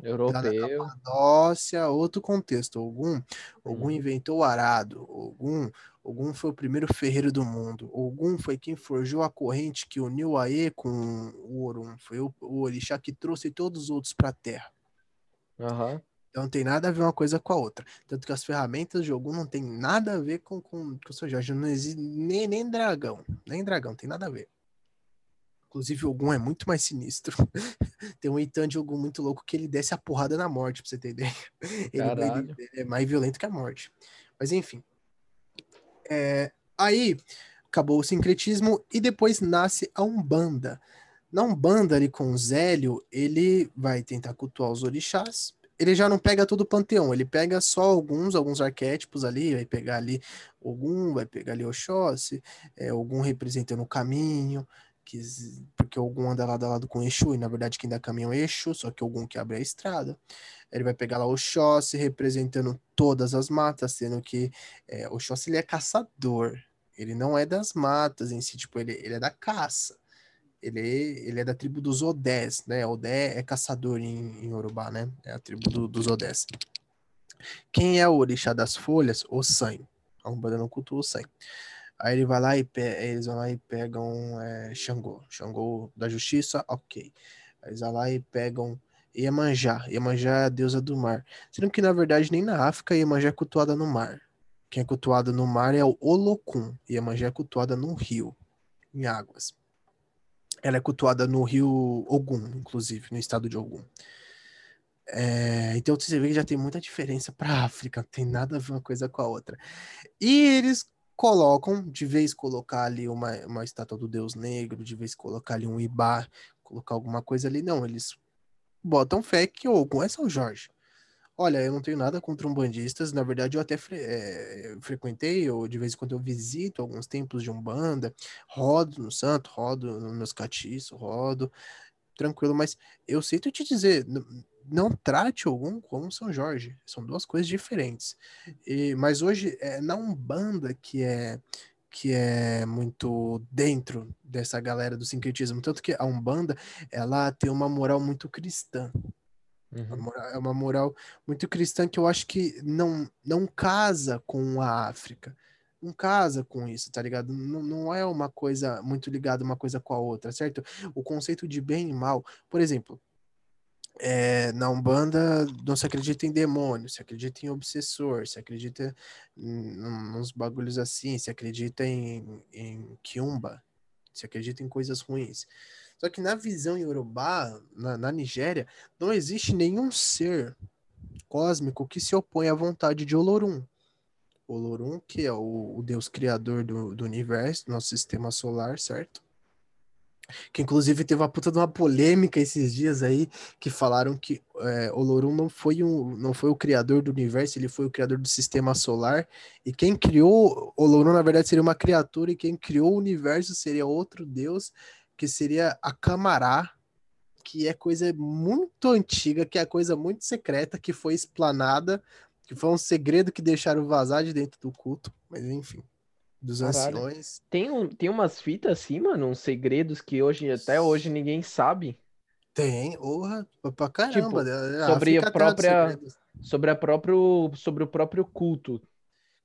Europeu. Capadócia, outro contexto. Ogum, Ogum Uhum. inventou o arado. Ogum, Ogum foi o primeiro ferreiro do mundo. Ogum foi quem forjou a corrente que uniu o Aê com o Orum. Foi o, o orixá que trouxe todos os outros para a terra. Aham. Então não tem nada a ver uma coisa com a outra. Tanto que as ferramentas de Ogum não tem nada a ver com, com, com o São Jorge. Não existe nem, nem dragão. Nem dragão, tem nada a ver. Inclusive, Ogum é muito mais sinistro. tem um Itan de Ogum muito louco que ele desce a porrada na morte, pra você ter ideia. Ele, ele é mais violento que a morte. Mas enfim. É, aí acabou o sincretismo e depois nasce a Umbanda. Na Umbanda, ali com o Zélio, ele vai tentar cultuar os orixás. Ele já não pega todo o panteão, ele pega só alguns, alguns arquétipos ali, vai pegar ali Ogum, vai pegar ali Oxóssi, é, Ogum representando o caminho, que, porque Ogum anda lado a lado com Exu, e na verdade quem dá caminho é Exu, só que Ogum que abre a estrada. Ele vai pegar lá Oxóssi representando todas as matas, sendo que é, Oxóssi ele é caçador. Ele não é das matas em si, tipo, ele, ele é da caça. Ele, ele é da tribo dos Odés, né? Odé é caçador em, em Urubá, né? É a tribo do- dos Odés. Quem é o orixá das folhas? O San. A Umbanda não cultua o San. Aí ele vai lá e eles vão lá e pegam é, Xangô. Xangô da justiça, ok. Aí eles vão lá e pegam Iemanjá. Iemanjá é a deusa do mar. Sendo que, na verdade, nem na África Iemanjá é cultuada no mar. Quem é cultuada no mar é o Olocum. Iemanjá é cultuada no rio, em águas. Ela é cultuada no rio Ogum, inclusive, no estado de Ogum. É, então você vê que já tem muita diferença para África, não tem nada a ver uma coisa com a outra. E eles colocam, de vez colocar ali uma, uma estátua do Deus Negro, de vez colocar ali um Ibá, colocar alguma coisa ali, não, eles botam fé que Ogum é São Jorge. Olha, eu não tenho nada contra umbandistas, na verdade eu até fre- é, frequentei, ou de vez em quando eu visito alguns templos de Umbanda, rodo no santo, rodo nos catiços, rodo, tranquilo, mas eu sinto te dizer, não trate algum como São Jorge, são duas coisas diferentes. E, mas hoje é na Umbanda que é que é muito dentro dessa galera do sincretismo, tanto que a Umbanda, ela tem uma moral muito cristã. Uhum. É uma moral muito cristã que eu acho que não, não casa com a África. Não casa com isso, tá ligado? Não, não é uma coisa muito ligada uma coisa com a outra, certo? O conceito de bem e mal, por exemplo, é, na Umbanda não se acredita em demônio, se acredita em obsessor, se acredita em uns bagulhos assim, se acredita em, em quiumba, se acredita em coisas ruins. Só que na visão iorubá, na, na Nigéria, não existe nenhum ser cósmico que se opõe à vontade de Olorum. Olorum, que é o, o deus criador do, do universo, do nosso sistema solar, certo? Que inclusive teve uma puta de uma polêmica esses dias aí, que falaram que é, Olorum não foi, um, não foi o criador do universo, ele foi o criador do sistema solar. E quem criou Olorum, na verdade, seria uma criatura, e quem criou o universo seria outro deus, que seria a Camará, que é coisa muito antiga, que é coisa muito secreta, que foi explanada, que foi um segredo que deixaram vazar de dentro do culto, mas enfim, dos Caralho. anciões. Tem, um, tem umas fitas assim, mano, uns segredos que hoje, até hoje ninguém sabe Tem, orra, pra caramba. né? sobre África a própria- sobre, a próprio, sobre o próprio culto.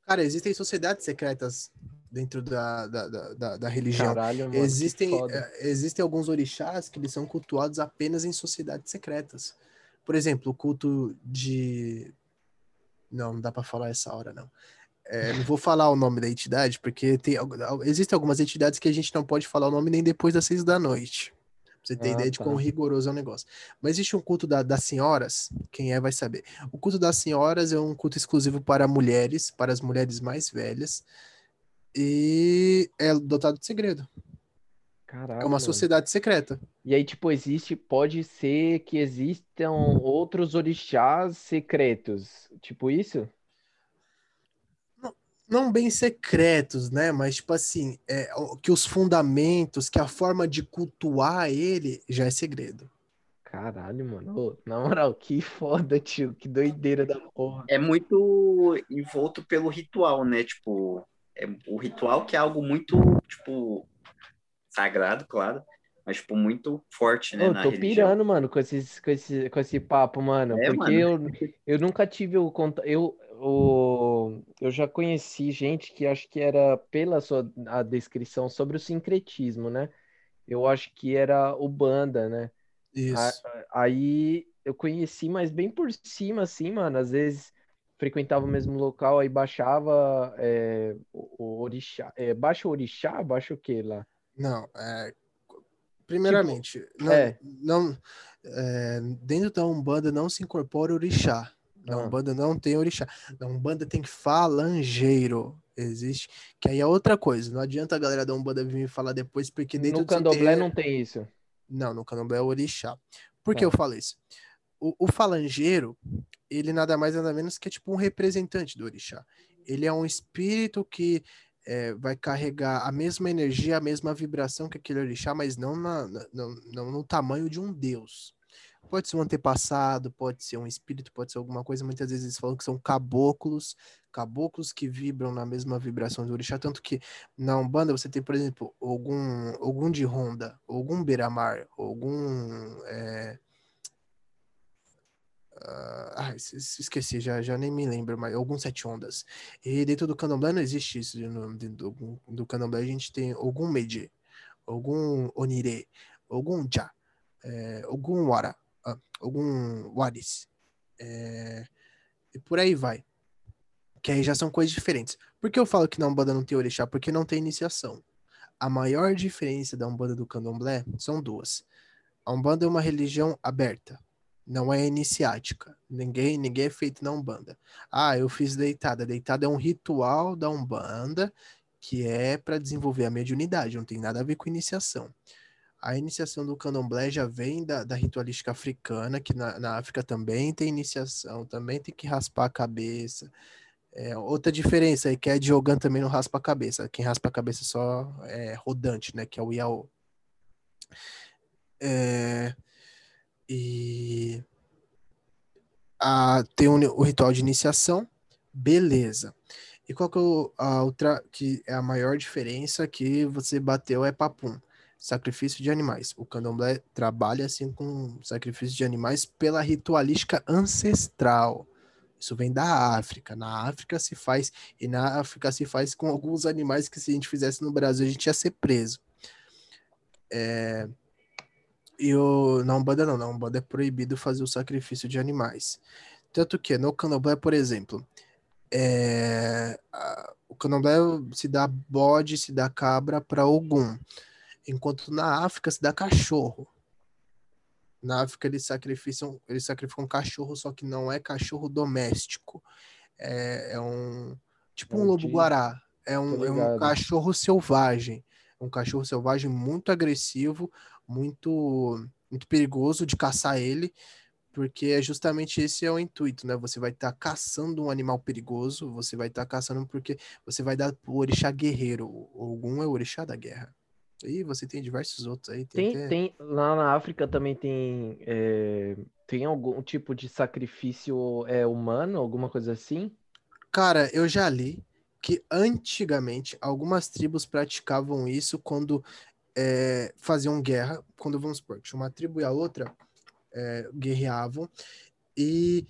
Cara, existem sociedades secretas dentro da, da, da, da- religião. Caralho, mano, existem, eh, existem alguns orixás que eles são cultuados apenas em sociedades secretas. Por exemplo, o culto de. Não, não dá pra falar essa hora, não. É, não vou falar o nome da entidade, porque tem, existem algumas entidades que a gente não pode falar o nome nem depois das seis da noite. Pra você ter Ah, ideia de tá. quão rigoroso é o negócio. Mas existe um culto da- das senhoras, quem é vai saber. O culto das senhoras é um culto exclusivo para mulheres, para as mulheres mais velhas, e é dotado de segredo. Caralho, É uma mano. sociedade secreta. E aí, tipo, existe, pode ser que existam outros orixás secretos, tipo isso? Não bem secretos, né? Mas, tipo assim, é, o- que os fundamentos, que a forma de cultuar ele já é segredo. Caralho, mano. Ô, na moral, que foda, tio. Que doideira da porra. É muito envolto pelo ritual, né? Tipo, é, o ritual que é algo muito, tipo, sagrado, claro, mas, tipo, muito forte, né, Eu na tô religião. pirando, mano, com esses, com esse, com esse papo, mano. É, Porque mano. eu, eu nunca tive o contato. Eu, o, eu já conheci gente que acho que era, pela sua a descrição, sobre o sincretismo, né? Eu acho que era o banda, né? Isso. Aí eu conheci, mas bem por cima, assim, mano. Às vezes frequentava o mesmo local, aí baixava é, o, orixá. É, baixa o orixá, baixa o quê lá? Não, é, primeiramente, não, é. não, é, dentro da Umbanda não se incorpora orixá. Na Ah. Umbanda não tem orixá. Na Umbanda tem falangeiro. Existe. Que aí é outra coisa. Não adianta a galera da Umbanda vir me falar depois, porque dentro No candomblé terreiro- não tem isso. Não, no candomblé é orixá. Por que Tá. eu falo isso? O, o falangeiro, ele nada mais nada menos que é tipo um representante do orixá. Ele é um espírito que é, vai carregar a mesma energia, a mesma vibração que aquele orixá, mas não, na, na- não, não no tamanho de um deus. Pode ser um antepassado, pode ser um espírito, pode ser alguma coisa. Muitas vezes eles falam que são caboclos, caboclos que vibram na mesma vibração do orixá. Tanto que na Umbanda você tem, por exemplo, algum, algum de Ronda, algum Beiramar, algum. É... Ah, es- es- esqueci, já, já nem me lembro, mas alguns sete ondas. E dentro do candomblé não existe isso. Dentro do, do candomblé a gente tem algum Meiji, algum Onire, algum Ja, é, algum Wara, ah, algum Waris. é, e por aí vai. Que aí já são coisas diferentes. Por que eu falo que na Umbanda não tem orixá? Porque não tem iniciação. A maior diferença da Umbanda do Candomblé são duas. A Umbanda é uma religião aberta, não é iniciática. Ninguém, ninguém é feito na Umbanda. Ah, eu fiz deitada. Deitada é um ritual da Umbanda que é para desenvolver a mediunidade, não tem nada a ver com iniciação. A iniciação do candomblé já vem da, da ritualística africana, que na, na África também tem iniciação, também tem que raspar a cabeça. É, outra diferença é que a de Ogan também não raspa a cabeça. Quem raspa a cabeça só é rodante, né? Que é o Iaô. É, e a, tem o, o ritual de iniciação, beleza. E qual que é o- a outra, que é a maior diferença que você bateu é papum, sacrifício de animais. O candomblé trabalha assim com sacrifício de animais pela ritualística ancestral. Isso vem da África. Na África se faz, e na África se faz com alguns animais que se a gente fizesse no Brasil a gente ia ser preso. É, e o, na Umbanda não, na Umbanda é proibido fazer o sacrifício de animais. Tanto que no candomblé, por exemplo, é, a- o candomblé se dá bode, se dá cabra para Ogum, enquanto na África se dá cachorro. Na África eles sacrificam, eles sacrificam cachorro, só que não é cachorro doméstico. É, é um tipo um um lobo tigre. guará. É um, é um cachorro selvagem. Um cachorro selvagem muito agressivo, muito muito perigoso de caçar ele, porque é justamente esse é o intuito, né? Você vai estar caçando um animal perigoso, você vai estar caçando porque você vai dar o orixá guerreiro. Ogum é o orixá da guerra. E você tem diversos outros aí. Tem, Tem, até- tem, lá na África também tem, é, tem algum tipo de sacrifício é, humano, alguma coisa assim? Cara, eu já li que antigamente algumas tribos praticavam isso quando é, faziam guerra. Quando, vamos supor, tinha uma tribo e a outra é, guerreavam, e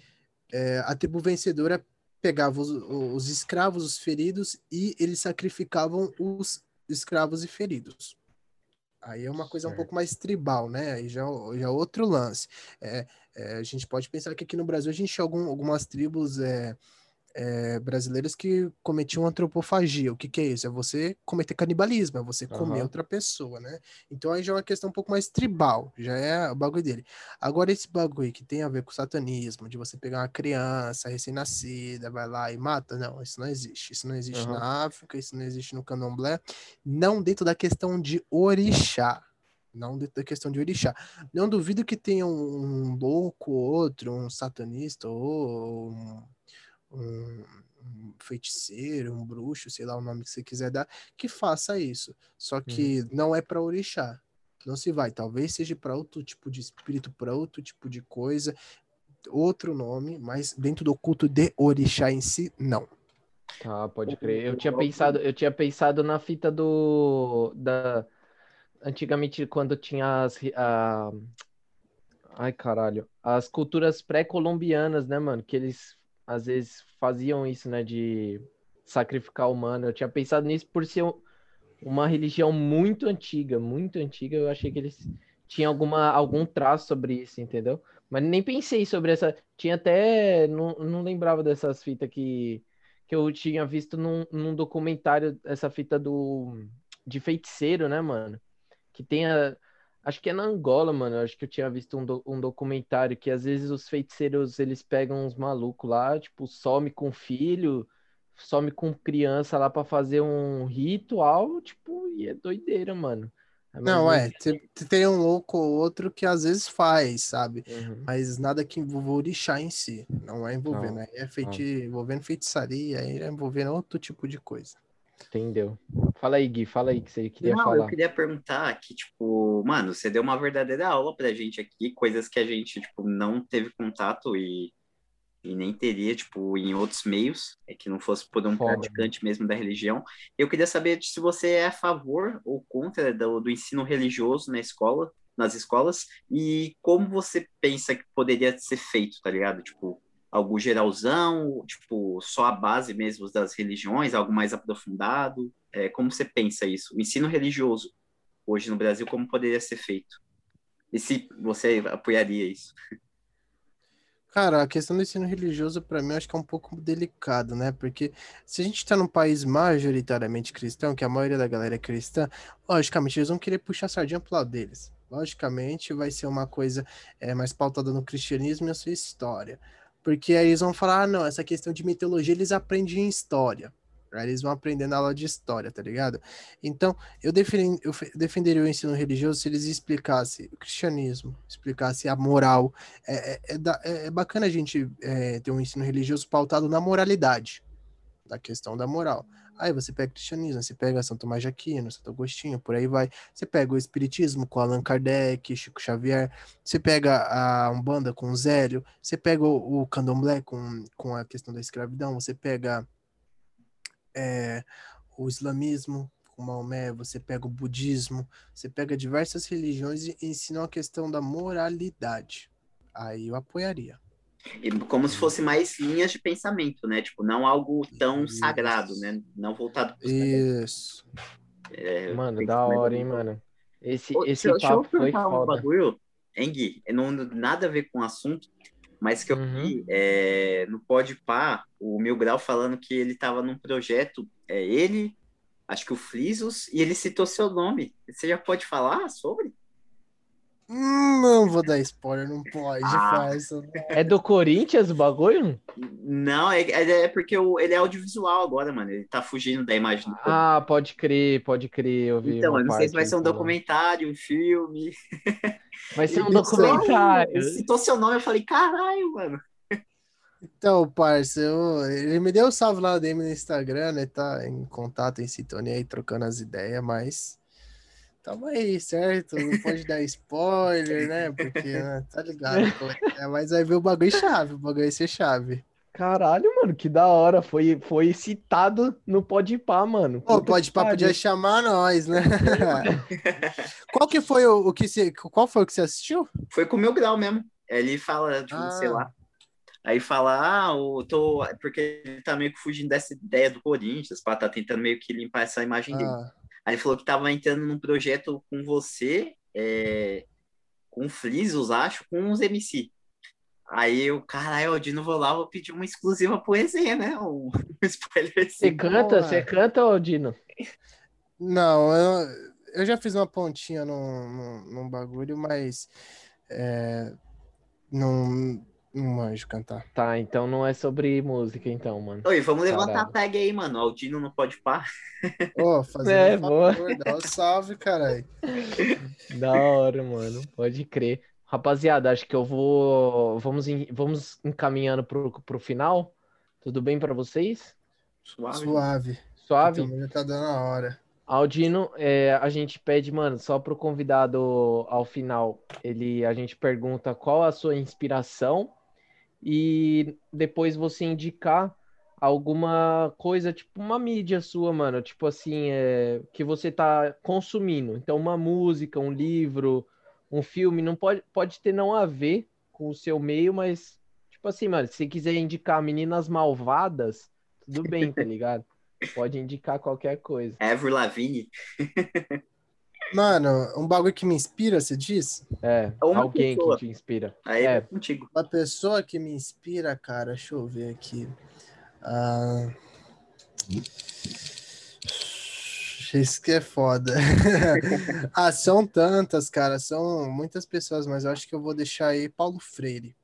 é, a tribo vencedora pegava os, os escravos, os feridos, e eles sacrificavam os escravos e feridos. Aí é uma coisa um Certo. pouco mais tribal, né? Aí já, já é outro lance. É, é, a gente pode pensar que aqui no Brasil a gente tinha algum, algumas tribos é, é, brasileiras que cometiam antropofagia. O que, que é isso? É você cometer canibalismo, é você comer Aham. outra pessoa, né? Então aí já é uma questão um pouco mais tribal, já é o bagulho dele. Agora, esse bagulho que tem a ver com satanismo, de você pegar uma criança recém-nascida, vai lá e mata, não, isso não existe. Isso não existe Aham. na África, isso não existe no candomblé, não dentro da questão de orixá. Não dentro da questão de orixá. Não duvido que tenha um, um louco ou outro, um satanista ou um, um- um feiticeiro, um bruxo, sei lá o nome que você quiser dar, que faça isso. Só que não é para orixá. Não se vai. Talvez seja para outro tipo de espírito, para outro tipo de coisa, outro nome, mas dentro do culto de orixá em si, não. Tá, pode crer. Eu tinha pensado, eu tinha pensado na fita do da antigamente quando tinha as a... Ai, caralho, as culturas pré-colombianas, né, mano, que eles às vezes faziam isso, né, de sacrificar humano. Eu tinha pensado nisso por ser um- uma religião muito antiga, muito antiga. Eu achei que eles tinham alguma algum traço sobre isso, entendeu? Mas nem pensei sobre essa. Tinha até. Não, não lembrava dessas fitas que, que eu tinha visto num, num documentário, essa fita do de feiticeiro, né, mano? Que tem a. Acho que é na Angola, mano. Acho que eu tinha visto um, do- um documentário que às vezes os feiticeiros eles pegam uns malucos lá, tipo, some com filho, some com criança lá pra fazer um ritual, tipo, e é doideira, mano. É Não, é. Tem um louco ou outro que às vezes faz, sabe? Uhum. Mas nada que envolva orixá em si. Não é envolvendo. Não, Aí é feiti... envolvendo feitiçaria, aí é envolvendo outro tipo de coisa. Entendeu? Fala aí, Gui, fala aí que você queria Não, eu falar. queria perguntar que, tipo, mano, você deu uma verdadeira aula pra gente aqui, coisas que a gente, tipo, não teve contato e, e nem teria, tipo, em outros meios, é que não fosse por um Foda. praticante mesmo da religião. Eu queria saber se você é a favor ou contra do, do ensino religioso na escola, nas escolas, e como você pensa que poderia ser feito, tá ligado? Tipo, algo geralzão, tipo, só a base mesmo das religiões, algo mais aprofundado. É, como você pensa isso? O ensino religioso hoje no Brasil, como poderia ser feito? E se você apoiaria isso? Cara, a questão do ensino religioso, pra mim, acho que é um pouco delicado, né? Porque se a gente tá num país majoritariamente cristão, que a maioria da galera é cristã, logicamente eles vão querer puxar a sardinha pro lado deles. Logicamente vai ser uma coisa é, mais pautada no cristianismo e a sua história. Porque aí eles vão falar, ah, não, essa questão de mitologia eles aprendem em história. Eles vão aprender na aula de história, tá ligado? Então, eu, defend, eu fe- defenderia o ensino religioso se eles explicassem o cristianismo, explicassem a moral. É, é, é é- é bacana a gente é, ter um ensino religioso pautado na moralidade, da questão da moral. Aí você pega o cristianismo, você pega São Tomás de Aquino, Santo Agostinho, por aí vai. Você pega o espiritismo com Allan Kardec, Chico Xavier. Você pega a Umbanda com Zélio. Você pega o, o Candomblé com, com a questão da escravidão. Você pega é, o islamismo com Maomé. Você pega o budismo. Você pega diversas religiões e ensinam a questão da moralidade. Aí eu apoiaria. E como se fosse mais linhas de pensamento, né? Tipo, não algo tão Isso. sagrado, né? Não voltado para Isso. é, Mano, da hora, hein, mano. Esse, Ô, esse deixa, deixa eu papo foi perguntar um foda. bagulho, hein, Gui? Não nada a ver com o assunto, mas que eu Uhum. vi é, no Podpah, o Mil Grau falando que ele tava num projeto, é ele, acho que o Frisos, e ele citou seu nome. Você já pode falar sobre? Hum, Não vou dar spoiler, não pode, Ah. parça. É do Corinthians o bagulho? Não, é, é é porque o- ele é audiovisual agora, mano. Ele tá fugindo da imagem do corpo. Ah, pode crer, pode crer. Eu vi Então, eu não sei se vai ser um falando. documentário, um filme. Vai ser um documentário. Ele citou seu nome, eu falei, caralho, mano. Então, parça, eu- ele me deu um salve lá dele no Instagram, né? Tá em contato, em sintonia aí, trocando as ideias, mas tamo aí, certo? Não pode dar spoiler, né? Porque, né, tá ligado? qual é, mas aí veio o bagulho chave, o bagulho vai ser chave. Caralho, mano, que da hora. Foi, foi citado no Podpah, mano. Pô, pode pá, podia chamar nós, né? qual que foi o, o que você. Qual foi o que você assistiu? Foi com o meu grau mesmo. Ele fala, tipo, Ah. sei lá. Aí fala, ah, eu tô. Porque ele tá meio que fugindo dessa ideia do Corinthians, pá, tá tentando meio que limpar essa imagem dele. Aí ele falou que tava entrando num projeto com você, é, com o Frisos, acho, com uns MC. Aí eu, caralho, o Dino vou lá, vou pedir uma exclusiva poesia, né? Um, um spoiler Você assim. canta, Porra. você canta, Dino? não, eu, eu já fiz uma pontinha num, num, num bagulho, mas. É, não, não manjo cantar. Tá, então não é sobre música, então, mano. Oi, vamos levantar Caralho. a tag aí, mano. O Dino não pode par. Ô, fazendo É, um boa. favor, dá um salve, caralho. Da hora, mano. Pode crer. Rapaziada, acho que eu vou. Vamos, em- vamos encaminhando pro, pro final. Tudo bem pra vocês? Suave. Suave. Suave? Já tá dando a hora. Aldino, é, a gente pede, mano, só pro convidado ao final, ele, a gente pergunta qual a sua inspiração e depois você indicar alguma coisa, tipo uma mídia sua, mano, tipo assim, é, que você tá consumindo. Então, uma música, um livro, um filme, não pode, pode ter não a ver com o seu meio, mas, tipo assim, mano, se você quiser indicar Meninas Malvadas, tudo bem, tá ligado? Pode indicar qualquer coisa. Avril Lavigne. Mano, um bagulho que me inspira, você diz? É, Uma alguém pessoa. que te inspira. Aí É. é contigo. Uma pessoa que me inspira, cara, deixa eu ver aqui. Ah... Isso que é foda. ah, são tantas, cara, são muitas pessoas, mas eu acho que eu vou deixar aí Paulo Freire.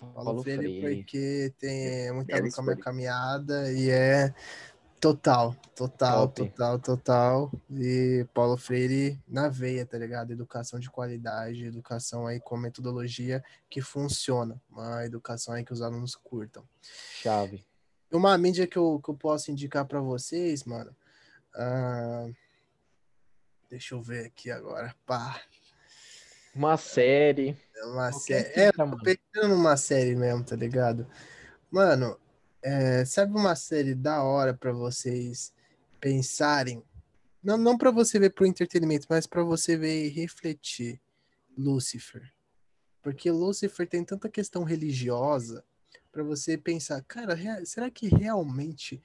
Paulo, Paulo Freire, Freire. porque tem muita a Bela ver com a minha caminhada e é total, total, Top. total, total. E Paulo Freire na veia, tá ligado? Educação de qualidade, educação aí com metodologia que funciona, uma educação aí que os alunos curtam. Chave. Uma mídia que eu, que eu posso indicar para vocês, mano, Ah, deixa eu ver aqui agora. Pá. Uma série. É uma série. É, tô mano. pensando numa série mesmo, tá ligado? Mano, é, sabe uma série da hora pra vocês pensarem? Não, não para você ver pro entretenimento, mas pra você ver e refletir. Lucifer. Porque Lucifer tem tanta questão religiosa pra você pensar, cara, será que realmente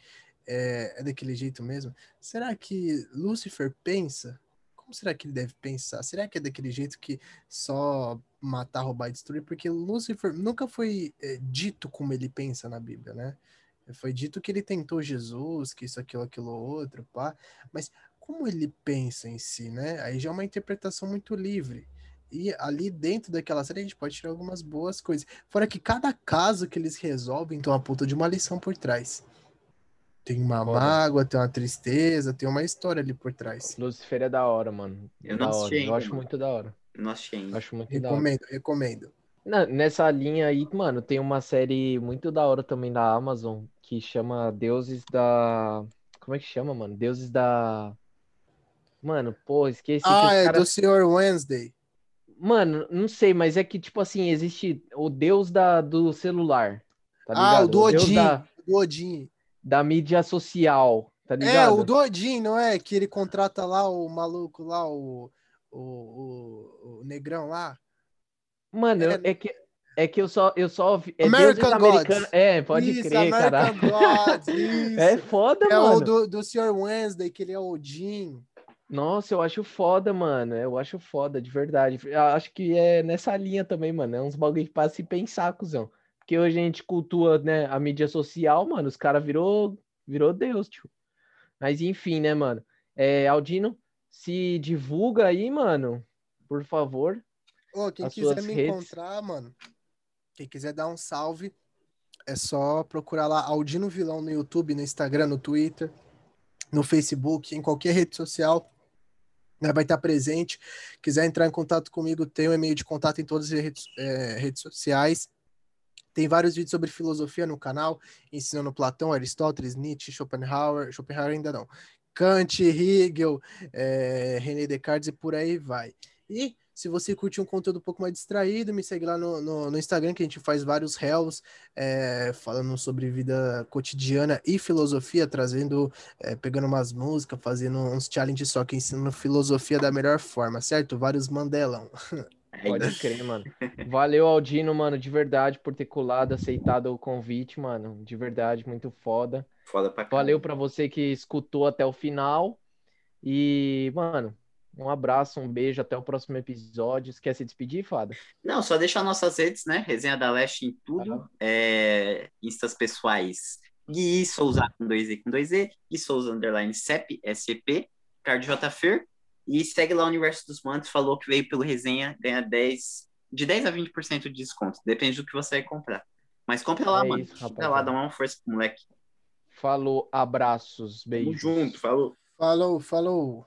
é, é daquele jeito mesmo? Será que Lucifer pensa? Como será que ele deve pensar? Será que é daquele jeito que só matar, roubar e destruir? Porque Lucifer nunca foi é, dito como ele pensa na Bíblia, né? Foi dito que ele tentou Jesus, que isso, aquilo, aquilo, outro, pá. Mas como ele pensa em si, né? Aí já é uma interpretação muito livre. E ali dentro daquela série a gente pode tirar algumas boas coisas. Fora que cada caso que eles resolvem tem uma puta de uma lição por trás. Tem uma Foda. mágoa, tem uma tristeza, tem uma história ali por trás. Lucifer é da hora, mano. Eu da não hora. assisti Eu ainda, acho mano. muito da hora. Não achei ainda. Acho muito da hora. Recomendo, recomendo. Na- nessa linha aí, mano, tem uma série muito da hora também da Amazon que chama Deuses da. Como é que chama, mano? Deuses da. Mano, pô, esqueci que Ah, é caras. do Sr. Wednesday. Mano, não sei, mas é que, tipo assim, existe o Deus da, do celular, tá Ah, o do Deus Odin. da, Do Odin. Da mídia social, tá É, ligado? o do Odin, não é? Que ele contrata lá o maluco lá, o, o, o, o negrão lá. Mano, é- é que, é que eu só, eu só vi. É American. Gods. É, pode Isso, crer, cara. American Gods, isso. É foda, É o mano. do, do Sr. Wednesday, que ele é Odin. Nossa, eu acho foda, mano. Eu acho foda, de verdade. Eu acho que é nessa linha também, mano. É uns bagulho pra se pensar, cuzão. Porque hoje a gente cultua, né, a mídia social, mano. Os caras virou, virou Deus, tio. Mas enfim, né, mano. É, Aldino, se divulga aí, mano. Por favor. Ô, quem quiser me redes. encontrar, mano, quem quiser dar um salve, é só procurar lá Aldino Vilão no YouTube, no Instagram, no Twitter, no Facebook, em qualquer rede social. né, vai estar presente. Quiser entrar em contato comigo, tem o e-mail de contato em todas as redes, é, redes sociais. Tem vários vídeos sobre filosofia no canal, ensinando Platão, Aristóteles, Nietzsche, Schopenhauer, Schopenhauer ainda não, Kant, Hegel, é, René Descartes e por aí vai. E se você curte um conteúdo um pouco mais distraído, me segue lá no, no, no Instagram, que a gente faz vários réus é, falando sobre vida cotidiana e filosofia, trazendo, é, pegando umas músicas, fazendo uns challenges só que ensinando filosofia da melhor forma, certo? Vários mandelão. É Pode isso. crer, mano. Valeu, Aldino, mano, de verdade, por ter colado, aceitado o convite, mano. De verdade, muito foda. Foda pra. Valeu pra você que escutou até o final. E, mano, um abraço, um beijo, até o próximo episódio. Quer se despedir, Fada? Não, só deixar nossas redes, né? Resenha da Leste em tudo. É, Instas pessoais. Gui Souza com 2E com 2E. Gui Souza underline CEP, SCP. Ricardo J. Fer. E segue lá o Universo dos Mantos. Falou que veio pelo resenha. Ganha 10, de 10 a 20% de desconto. Depende do que você vai comprar. Mas compra lá, É mano. isso, compra lá, dá uma força pro moleque. Falou, abraços, Tamo beijos. junto, falou. Falou, falou.